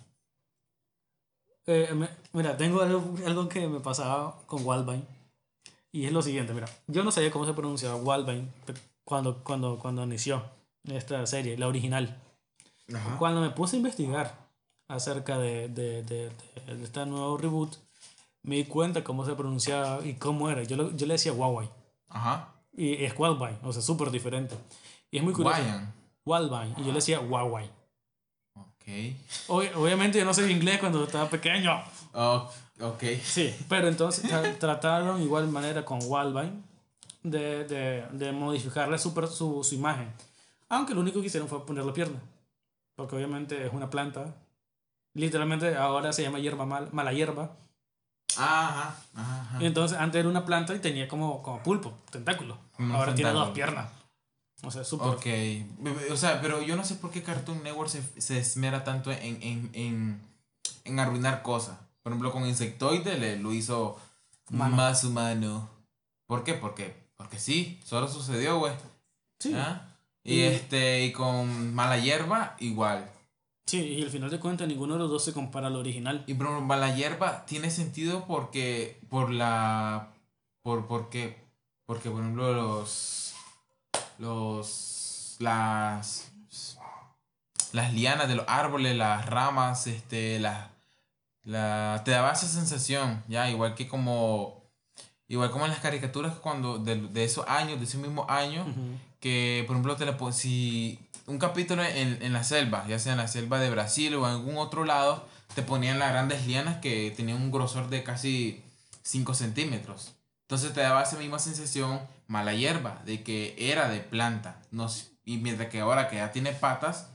Eh, me- mira, tengo algo, algo que me pasaba con Wildvine. Y es lo siguiente, mira. Yo no sabía cómo se pronunciaba Wildvine cuando, cuando, cuando inició esta serie, la original. Ajá. Cuando me puse a investigar acerca de, de, de, de- este nuevo reboot, me di cuenta cómo se pronunciaba y cómo era. Yo, lo- yo le decía Huawei. Ajá. Y es Wildvine, o sea, súper diferente. Y es muy curioso. Wildvine. Y yo le decía Huawei. Ok. Ob- obviamente yo no sé inglés cuando estaba pequeño. Oh, ok. Sí, pero entonces tra- trataron igual manera con Wildvine de, de, de modificarle super, su, su imagen. Aunque lo único que hicieron fue ponerle pierna. Porque obviamente es una planta. Literalmente ahora se llama hierba mal, mala hierba. Ajá. Ajá. ajá. Y entonces antes era una planta y tenía como, como pulpo, tentáculo. Como ahora tiene dos tentáculo. piernas. O sea, súper. Ok. O sea, pero yo no sé por qué Cartoon Network se, se esmera tanto en, en, en, en arruinar cosas. Por ejemplo, con Insectoide le, lo hizo Mano. más humano. ¿Por qué? Porque, porque sí, solo sucedió, güey. Sí. ¿Ah? Y este, y con Mala Hierba, igual. Sí, y al final de cuentas ninguno de los dos se compara al original. Y por ejemplo, Mala Hierba tiene sentido porque, por la, por, porque, porque por ejemplo los, los, las, las lianas de los árboles, las ramas, este, las, la, te daba esa sensación, ya, igual que como, igual como en las caricaturas cuando, de, de esos años, de ese mismo año. Que por ejemplo te pon- si un capítulo en, en la selva, ya sea en la selva de Brasil o en algún otro lado, te ponían las grandes lianas que tenían un grosor de casi 5 centímetros. Entonces te daba esa misma sensación mala hierba, de que era de planta. No, y mientras que ahora que ya tiene patas,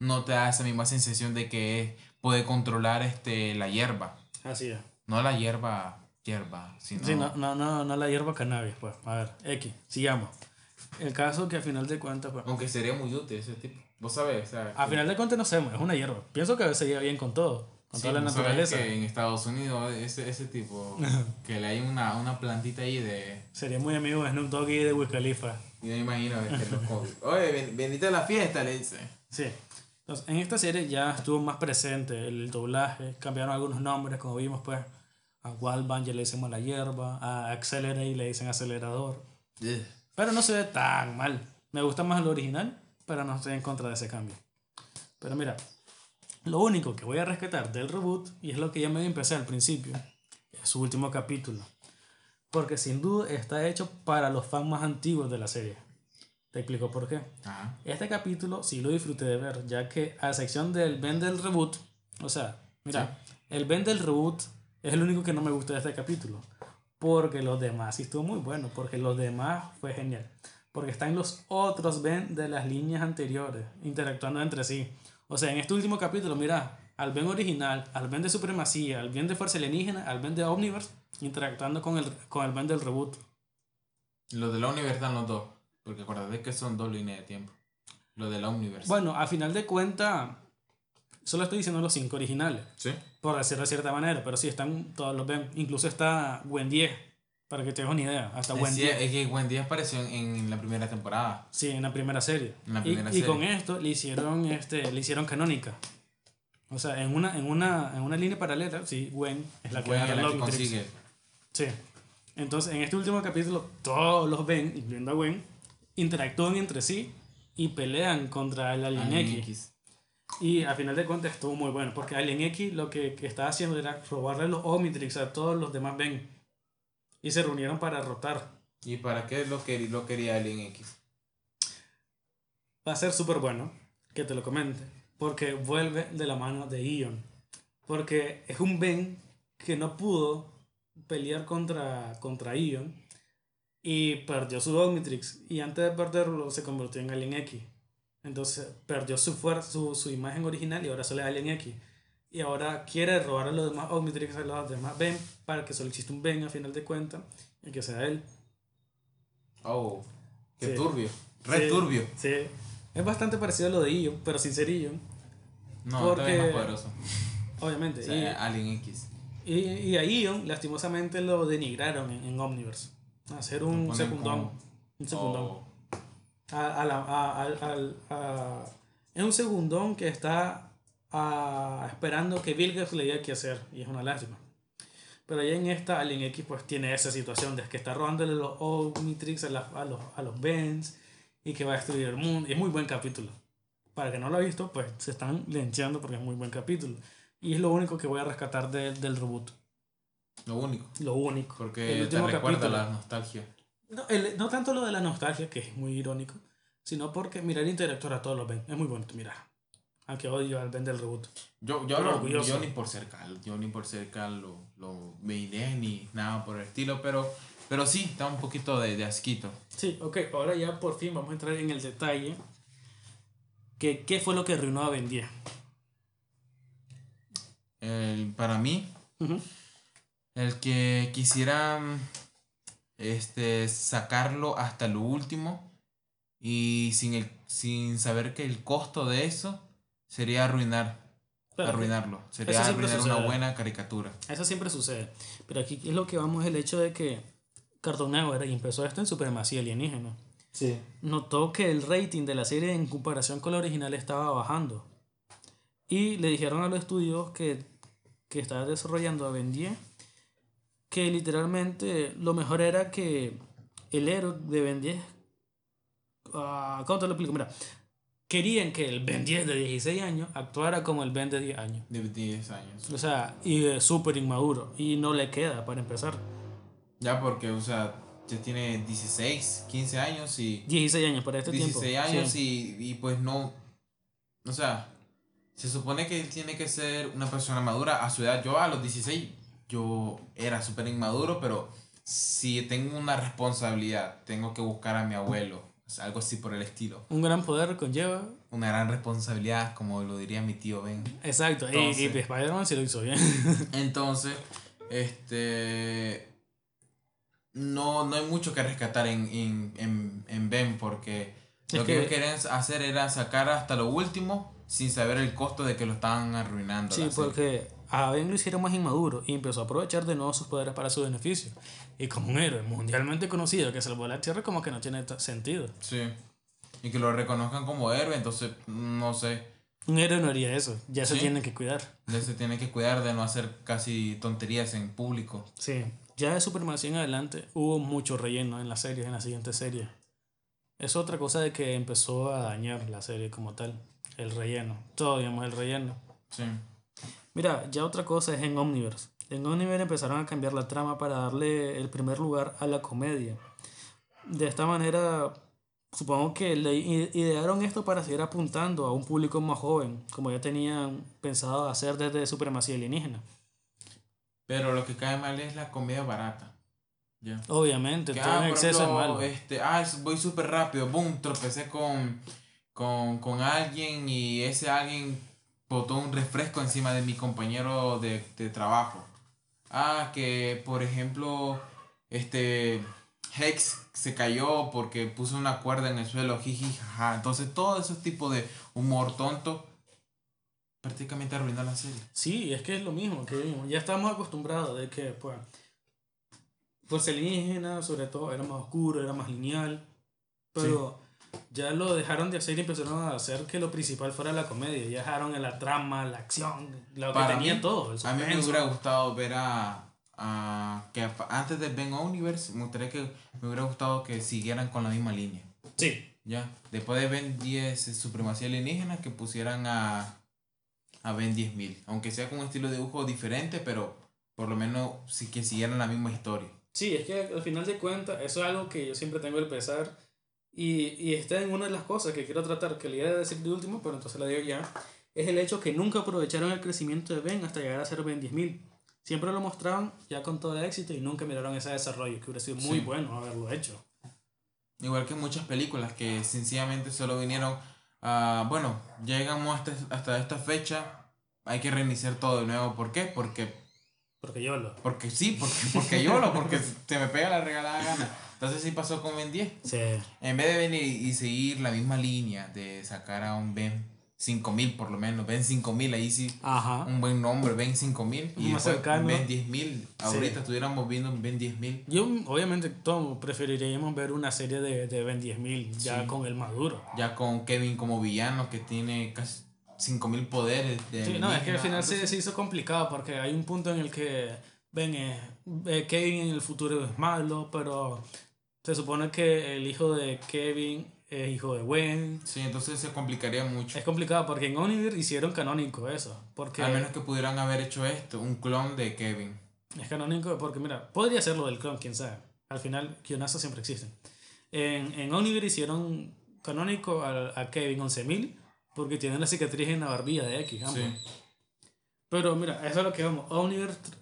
no te da esa misma sensación de que puede controlar este, la hierba. Así es. No la hierba, hierba, sino... Sí, no, no, no, no la hierba cannabis, pues. A ver, X, sigamos. El caso que al final de cuentas, pues. Aunque sería muy útil ese tipo. Vos sabés, o sea, que- final de cuentas no sé, es una hierba. Pienso que se lleva bien con todo, con Sí, toda la ¿no sabes naturaleza. que en Estados Unidos ese, ese tipo que le hay una, una plantita ahí de Sería muy amigo de Snoop Dogg y de Wiz Khalifa. yo me imagino que los COVID. oye bendita la fiesta le dice Sí. Entonces, en esta serie ya estuvo más presente el doblaje, cambiaron algunos nombres, como vimos, pues. A Wildband ya le dicen mala hierba, a Accelerate le dicen acelerador. Pero no se ve tan mal. Me gusta más el original, pero no estoy en contra de ese cambio. Pero mira, lo único que voy a rescatar del reboot, y es lo que ya me empecé al principio, es su último capítulo. Porque sin duda está hecho para los fans más antiguos de la serie. Te explico por qué. Ajá. Este capítulo sí lo disfruté de ver, ya que a sección del Ben del reboot, o sea, mira, el Ben del reboot es el único que no me gusta de este capítulo. Porque los demás sí estuvo muy bueno, porque los demás fue genial. Porque están los otros Ben de las líneas anteriores interactuando entre sí. O sea, en este último capítulo, mira, al Ben original, al Ben de Supremacía, al Ben de Fuerza Alienígena, al Ben de Omniverse, interactuando con el, con el Ben del reboot. los de la Universe están los dos porque acuérdate que son dos líneas de tiempo los de la Universe Bueno, a final de cuentas, solo estoy diciendo los cinco originales. sí por decirlo de cierta manera, pero sí están todos los ven. Incluso está Gwen 10, para que te hagas una idea. Hasta Gwen es, 10. es que Wendy apareció en, en la primera temporada Sí, en la primera serie. En la Y- primera y, serie. con esto le hicieron este le hicieron canónica. O sea, en una, en una, en una línea paralela, sí, Gwen es la que Gwen es la que consigue Sí. Entonces, en este último capítulo, todos los ven, incluyendo a Gwen, interactúan entre sí y pelean contra el Alien X. Y al final de cuentas estuvo muy bueno, porque Alien X lo que, que estaba haciendo era robarle los Omnitrix a todos los demás Ben. Y se reunieron para derrotar. y para qué lo, quería lo quería Alien X Va a ser súper bueno que te lo comente, porque vuelve de la mano de Ion. Porque es un Ben que no pudo pelear contra, contra Ion y perdió su Omnitrix. Y antes de perderlo se convirtió en Alien X. Entonces perdió su, fuerza, su, su imagen original y ahora solo es Alien X. Y ahora quiere robar a los demás Omnitrix a los demás Ben para que solo exista un Ben a final de cuentas y que sea él. oh qué Sí. turbio re Sí, turbio Sí. Es bastante parecido a lo de Ion, pero sin ser Ion. No, Porque- todavía más poderoso. Obviamente. O sea, Alien X. y, y, y a Ion, lastimosamente, lo denigraron en, en Omniverse. Hacer Lo un secundón. como- Un secundón. Oh, A, a la- a- es un segundón que está esperando que Vilgax le diga qué hacer. Y es una lástima. Pero ya en esta, Alien X pues tiene esa situación de que está robándole los Omnitrix a, la- a los, a los Bens y que va a destruir el mundo. Y es muy buen capítulo. Para que no lo ha visto, pues se están lencheando porque es muy buen capítulo. Y es lo único que voy a rescatar de- del reboot. lo único. Lo único. Porque El te último recuerda capítulo. la nostalgia. No, el- no tanto lo de la nostalgia, que es muy irónico, sino porque mirar interactuar a todos los Ben. Es muy bonito mirar. Aunque odio al Ben del reboot. Yo, yo, ni por ser cal, yo ni por ser cal lo, lo veiré ni nada por el estilo, pero, pero sí, da un poquito de, de asquito. Sí, ok, ahora ya por fin vamos a entrar en el detalle. Que, ¿Qué fue lo que arruinó a Ben 10? El- para mí, el que quisieran este, sacarlo hasta lo último y sin, el, sin saber que el costo de eso sería arruinar, Claro, arruinarlo, sería arruinar una buena caricatura. Eso siempre sucede. Pero aquí es lo que vamos el hecho de que Cartoon Network empezó esto en Supremacía Alienígena. Sí. notó que el rating de la serie en comparación con la original estaba bajando. Y le dijeron a los estudios que, que estaba desarrollando a Ben 10 que literalmente lo mejor era que el héroe de Ben 10. ah, ¿Cómo te lo explico? Mira, querían que el Ben 10 de 16 años actuara como el Ben de 10 años. De 10 años. O sea, y eh, súper inmaduro. Y no le queda para empezar. Ya porque, o sea, ya tiene 16, 15 años y... 16 años para este 16 tiempo. años Sí. y, y pues no... O sea, se supone que él tiene que ser una persona madura a su edad. Yo a los 16, yo era súper inmaduro, pero si tengo una responsabilidad, tengo que buscar a mi abuelo. o sea, algo así por el estilo. Un gran poder conlleva. Una gran responsabilidad, como lo diría mi tío Ben. Exacto. Y- Entonces- y, Spider-Man sí lo hizo bien. Entonces, este. No, no hay mucho que rescatar en, en, en, en Ben porque Es lo que, que- ellos querían hacer era sacar hasta lo último sin saber el costo de que lo estaban arruinando. Sí, serie. A Ben lo hicieron más inmaduro y empezó a aprovechar de nuevo sus poderes para su beneficio. Y como un héroe mundialmente conocido que salvó la Tierra, como que no tiene sentido. Sí. Y que lo reconozcan como héroe, entonces, no sé. Un héroe no haría eso, ya se Sí. tiene que cuidar. Ya se tiene que cuidar de no hacer casi tonterías en público. Sí, ya de Superman en adelante hubo mucho relleno en las series, en la siguiente serie. Es otra cosa de que empezó a dañar la serie como tal, el relleno. Todo digamos el relleno. Sí. Mira, ya otra cosa es en Omniverse. En Omniverse empezaron a cambiar la trama para darle el primer lugar a la comedia. De esta manera, supongo que le idearon esto para seguir apuntando a un público más joven, como ya tenían pensado hacer desde Supremacía Alienígena. Pero lo que cae mal es la comida barata. Ya. Obviamente, Que, todo ah, en por exceso es malo. Este, ah, voy súper rápido, boom, tropecé con, con, con alguien y ese alguien botó un refresco encima de mi compañero de, de trabajo. Ah, que por ejemplo, este Hex se cayó porque puso una cuerda en el suelo, jiji, jaja. Entonces, todo ese tipo de humor tonto prácticamente arruinó la serie. Sí, es que es lo mismo, que ya estamos acostumbrados de que, pues, pues alienígena, sobre todo, era más oscuro, era más lineal, pero ya lo dejaron de hacer y empezaron a hacer que lo principal fuera la comedia, ya dejaron en la trama, la acción, lo que tenía mí, todo, A mí me hubiera gustado ver a, a- que antes de Ben Universe, me gustaría que me hubiera gustado que siguieran con la misma línea. Sí, Ya, después de Ben 10 eh, Supremacía Alienígena, que pusieran a, a Ben 10.000. Aunque sea con un estilo de dibujo diferente, pero por lo menos sí que siguieran la misma historia. sí, es que al final de cuentas, eso es algo que yo siempre tengo el pesar. Y, y está en una de las cosas que quiero tratar, que le iba a decir de último, pero entonces la digo ya, es el hecho que nunca aprovecharon el crecimiento de Ben hasta llegar a ser Ben 10.000. Siempre lo mostraron ya con todo el éxito y nunca miraron ese desarrollo, que hubiera sido muy Sí. bueno haberlo hecho. Igual que muchas películas que sencillamente solo vinieron a, bueno, llegamos hasta, hasta esta fecha, hay que reiniciar todo de nuevo. ¿Por qué? Porque Porque yo lo... Porque sí, porque, porque yo lo, porque se me pega la regalada gana. Entonces sí pasó con Ben 10. Sí. En vez de venir y seguir la misma línea de sacar a un Ben 5000 por lo menos, Ben 5000, ahí sí Ajá. un buen nombre, Ben 5000 y Más cercano. Ben 10000. Ahorita estuviéramos viendo un Ben 10000. Yo, obviamente, todos preferiríamos ver una serie de, de Ben 10.000 ya Sí. con el maduro. Ya con Kevin como villano que tiene casi 5000 poderes. De Sí, no, es que al final se, se hizo complicado porque hay un punto en el que, ven, eh, eh, Kevin en el futuro es malo, pero se supone que el hijo de Kevin es hijo de Gwen. Sí, entonces se complicaría mucho. Es complicado porque en Universe hicieron canónico eso. Porque A menos que pudieran haber hecho esto, un clon de Kevin. Es canónico porque, mira, podría ser lo del clon, quién sabe. Al final, guionazos siempre existen. En, en hicieron canónico a, a Kevin 11.000 porque tiene la cicatriz en la barbilla de X. ambos. Sí. Pero mira, eso es lo que vamos. Tr-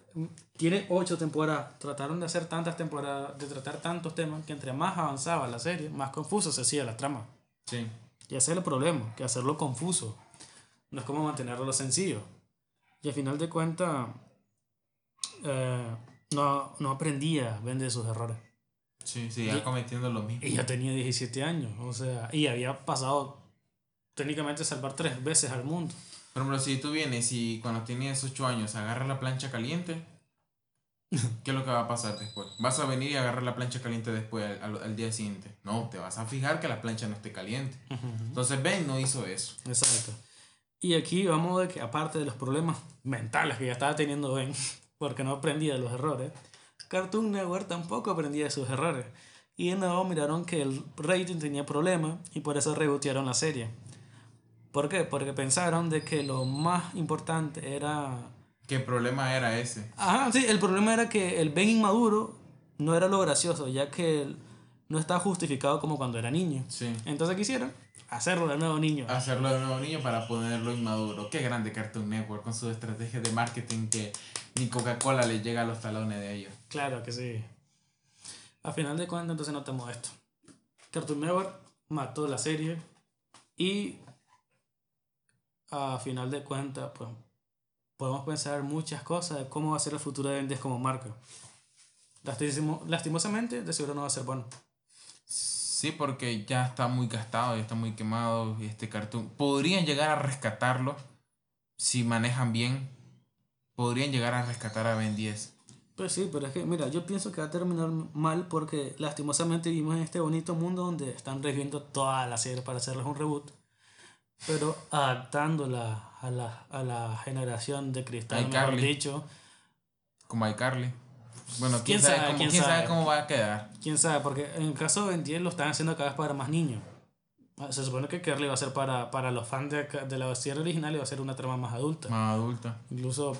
tiene ocho temporadas. Trataron de hacer tantas temporadas, de tratar tantos temas, que entre más avanzaba la serie, más confuso se hacía la trama. Sí. Y ese es el problema, que hacerlo confuso. No es como mantenerlo sencillo. Y al final de cuentas, eh, no, no aprendía Ben de sus errores. Sí, Y- cometiendo lo mismo. Y ya tenía 17 años, o sea, y había pasado técnicamente salvar tres veces al mundo. Por ejemplo, si tú vienes y cuando tienes 8 años agarras la plancha caliente, ¿qué es lo que va a pasar después? ¿Vas a venir y agarrar la plancha caliente después al, día siguiente? No, te vas a fijar que la plancha no esté caliente. Entonces Ben no hizo eso. Exacto. Y aquí vamos de que aparte de los problemas mentales que ya estaba teniendo Ben, porque no aprendía de los errores, Cartoon Network tampoco aprendía de sus errores. Y de nuevo miraron que el rating tenía problemas y por eso rebotearon la serie. ¿Por qué? Porque pensaron de que lo más importante era... ¿Qué problema era ese? Ajá, sí, el problema era que el Ben inmaduro no era lo gracioso, ya que no estaba justificado como cuando era niño. Sí. Entonces, ¿qué hicieron? Hacerlo de nuevo niño. Hacerlo de nuevo niño para ponerlo inmaduro. Qué grande Cartoon Network con su estrategia de marketing que ni Coca-Cola le llega a los talones de ellos. Claro que sí. A final de cuentas, entonces notamos esto. Cartoon Network mató la serie y a final de cuentas, pues podemos pensar muchas cosas de cómo va a ser el futuro de Ben 10 como marca. Lastimo- lastimosamente, de seguro no va a ser bueno. Sí, porque ya está muy gastado, ya está muy quemado y este cartoon. Podrían llegar a rescatarlo si manejan bien. Podrían llegar a rescatar a Ben 10. Pues sí, pero es que, mira, yo pienso que va a terminar mal porque lastimosamente vivimos en este bonito mundo donde están reviviendo toda la serie para hacerles un reboot, pero adaptándola a la, a la generación de cristal, mejor dicho. Como iCarly. Bueno, ¿Quién quién, sabe, cómo, ¿Quién quién sabe sabe? cómo va a quedar. Quién sabe, porque en el caso de Ben 10 lo están haciendo cada vez para más niños. Ah, Se supone que Curly va a ser para, para los fans de, de la serie original y va a ser una trama más adulta. Más adulta. Incluso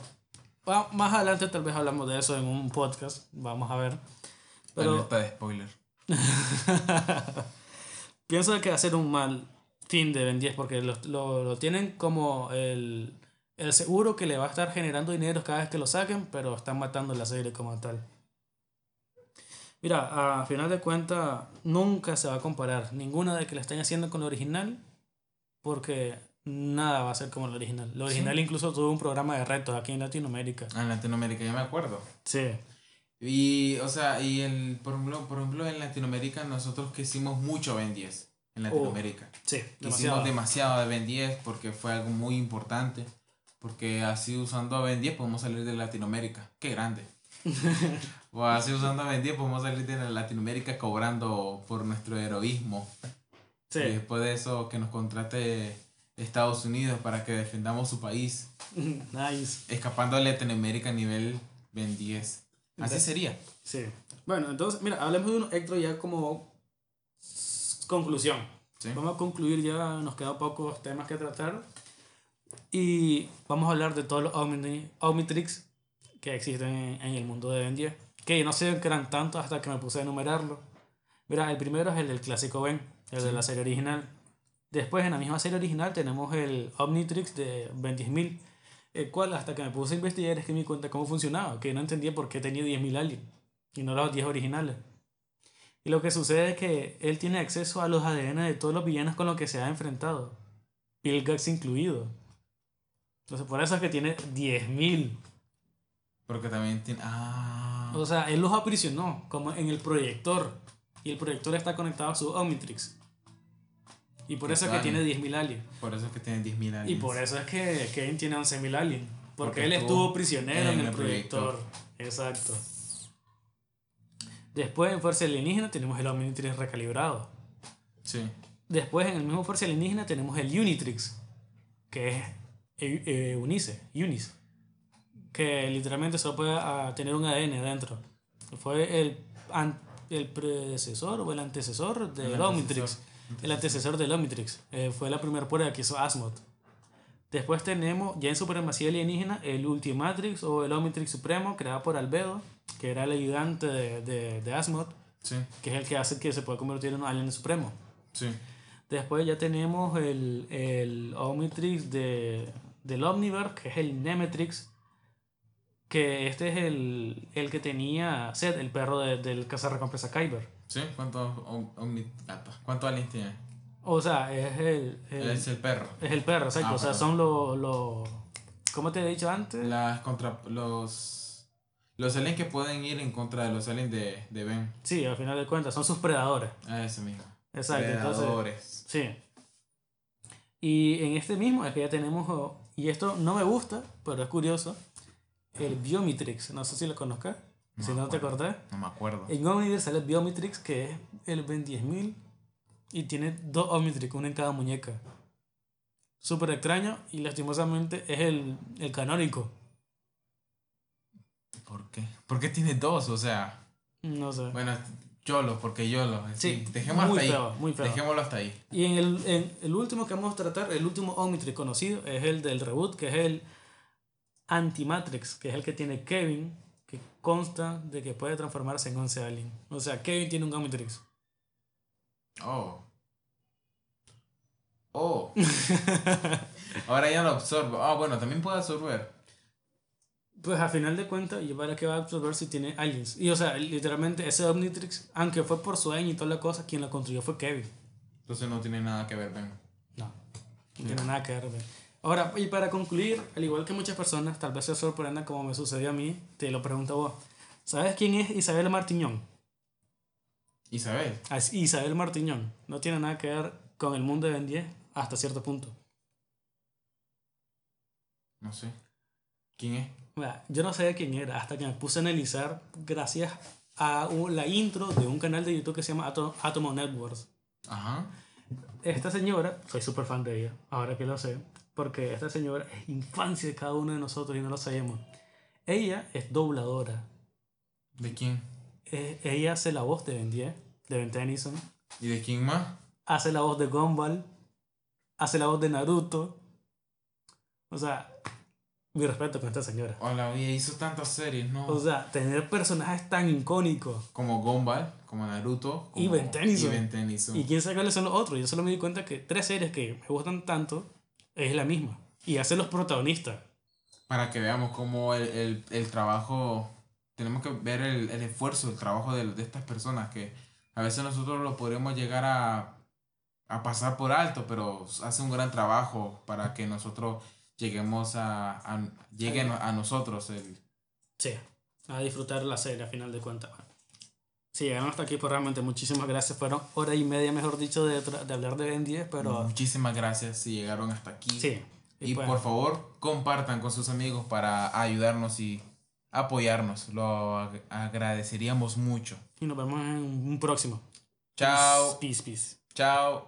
más adelante tal vez hablamos de eso en un podcast, vamos a ver. Pero Alerta de spoiler. pienso que va a ser un mal fin de Ben 10 porque lo, lo, lo tienen como el, el seguro que le va a estar generando dinero cada vez que lo saquen, pero están matando la serie como tal. Mira, a final de cuentas, nunca se va a comparar ninguna de que la estén haciendo con la original, porque nada va a ser como la original. La original incluso tuvo un programa de retos aquí en Latinoamérica. Ah, en Latinoamérica, ya me acuerdo. Sí, Y, o sea, y el, por ejemplo, por ejemplo, en Latinoamérica nosotros quisimos mucho Ben 10. En Latinoamérica. sí, Hicimos demasiado. demasiado de Ben 10 porque fue algo muy importante. Porque así usando a Ben 10 podemos salir de Latinoamérica. Qué grande. o así usando a Ben 10 podemos salir de Latinoamérica cobrando por nuestro heroísmo. Sí, Y después de eso que nos contrate Estados Unidos para que defendamos su país. nice. Escapando a Latinoamérica a nivel Ben 10. Así sería. Sí. Bueno, entonces, mira, hablemos de un Ectro ya como conclusión. ¿sí? Vamos a concluir ya, nos quedan pocos temas que tratar. Y vamos a hablar de todos los Omni- Omnitrix que existen en, en el mundo de Ben 10. Que no sé que eran tantos hasta que me puse a enumerarlo. Mira, el primero es el del clásico Ben, el de la serie original. Después, en la misma serie original, tenemos el Omnitrix de Ben 10.000. El cual, hasta que me puse a investigar, es que me di cuenta cómo funcionaba. Que no entendía por qué tenía 10.000 aliens y no los 10 originales. Y lo que sucede es que él tiene acceso a los ADN de todos los villanos con los que se ha enfrentado. Bill Gates incluido. Entonces por eso es que tiene 10.000. Porque también tiene... Ah. O sea, él los aprisionó como en el proyector. y el proyector está conectado a su Omnitrix. Y por eso es que tiene 10.000 aliens. Por eso es que tiene 10.000 aliens. Y por eso es que Kevin tiene 11.000 aliens. Porque, Porque él estuvo prisionero en, el proyector. Exacto. Después en Fuerza Alienígena tenemos el Omnitrix recalibrado. Sí. Después en el mismo Fuerza Alienígena tenemos el Unitrix, que es eh, eh, Unice, Unis, que literalmente solo puede tener un ADN adentro. Fue el, an- el predecesor o el antecesor del El Omnitrix. El antecesor del Omnitrix. Eh, fue la primera prueba que hizo Asimov. Después tenemos, ya en Supremacía Alienígena, el Ultimatrix o el Omnitrix Supremo, creado por Albedo, que era el ayudante de, de, de Asimov, Sí. que es el que hace que se pueda convertir en un alien supremo. Sí. Después ya tenemos el, el Omnitrix de, del Omniverse, que es el Nemetrix. Que este es el, el que tenía Seth, el perro de- del cazarrecompensa Kyber. ¿Sí? ¿Cuántos om- omni- ¿Cuántos aliens tiene? O sea, es el, es el perro. es el perro, exacto. Ah, o sea, perdón. son los. los ¿Cómo te he dicho antes? Las contra los los aliens que pueden ir en contra de los aliens de, de Ben. Sí, al final de cuentas, son sus predadores. Ah, ese mismo. Exacto, entonces. Predadores. Sí. Y en este mismo es que ya tenemos, oh, y esto no me gusta, pero es curioso, el Biomitrix. No sé si lo conozcas, si no te acordás. No me acuerdo. En Omniverse sale Biomitrix, que es el Ben 10000 y tiene dos Omnitrix, uno en cada muñeca. Súper extraño y lastimosamente es el, el canónico. ¿Por qué? ¿Por qué tiene dos? O sea, No sé. bueno, YOLO, porque YOLO. Sí, Sí, dejémoslo muy hasta feo, ahí. muy feo. Dejémoslo hasta ahí. Y en el, en el último que vamos a tratar, el último Omnitrix conocido, es el del reboot, que es el Antimatrix, que es el que tiene Kevin, que consta de que puede transformarse en 11 alien. O sea, Kevin tiene un Omnitrix. Oh. Oh. Ahora ya lo absorbo. Ah, bueno, también puede absorber. Pues a final de cuentas, ¿y para qué va a absorber si tiene aliens? Y o sea, literalmente ese Omnitrix, aunque fue por sueño y toda la cosa, quien lo construyó fue Kevin. Entonces no tiene nada que ver, Ben. No, no tiene nada que ver. Ahora, y para concluir, al igual que muchas personas, tal vez se sorprendan como me sucedió a mí, te lo pregunto a vos. ¿Sabes quién es Isabel Martiñón? Isabel. Ah, es Isabel Martiñón. No tiene nada que ver con el mundo de Ben 10 hasta cierto punto. No sé. ¿Quién es? Mira, Yo no sabía quién era hasta que me puse a analizar gracias a la intro de un canal de YouTube que se llama Atom, Atomo Networks. Ajá. Esta señora, soy súper fan de ella, ahora que lo sé, porque esta señora es infancia de cada uno de nosotros y no lo sabemos. Ella es dobladora. ¿De quién? Eh, ella hace la voz de Ben 10, de Ben Tennyson. ¿Y de quién más? Hace la voz de Gumball. Hace la voz de Naruto. O sea, mi respeto con esta señora. Hola, oye, hizo tantas series, ¿no? O sea, tener personajes tan icónicos. como Gumball, como Naruto. Como Y Ben Tennyson. Y Ben Tennyson. Y quién sabe cuáles son los otros. Yo solo me di cuenta que tres series que me gustan tanto es la misma. Y hace los protagonistas. Para que veamos cómo el, el, el trabajo, tenemos que ver el, el esfuerzo, el trabajo de, de estas personas que a veces nosotros lo podremos llegar a, a pasar por alto, pero hace un gran trabajo para que nosotros lleguemos a, a lleguen a nosotros el, Sí, a disfrutar la serie a final de cuentas. Sí, llegaron hasta aquí, pues realmente muchísimas gracias. Fueron hora y media, mejor dicho, de, de hablar de Ben 10, pero Muchísimas gracias si llegaron hasta aquí. sí. Y pues, por favor, compartan con sus amigos para ayudarnos y apoyarnos. Lo ag- agradeceríamos mucho. y nos vemos en un próximo. Chao. Peace, peace. Chao.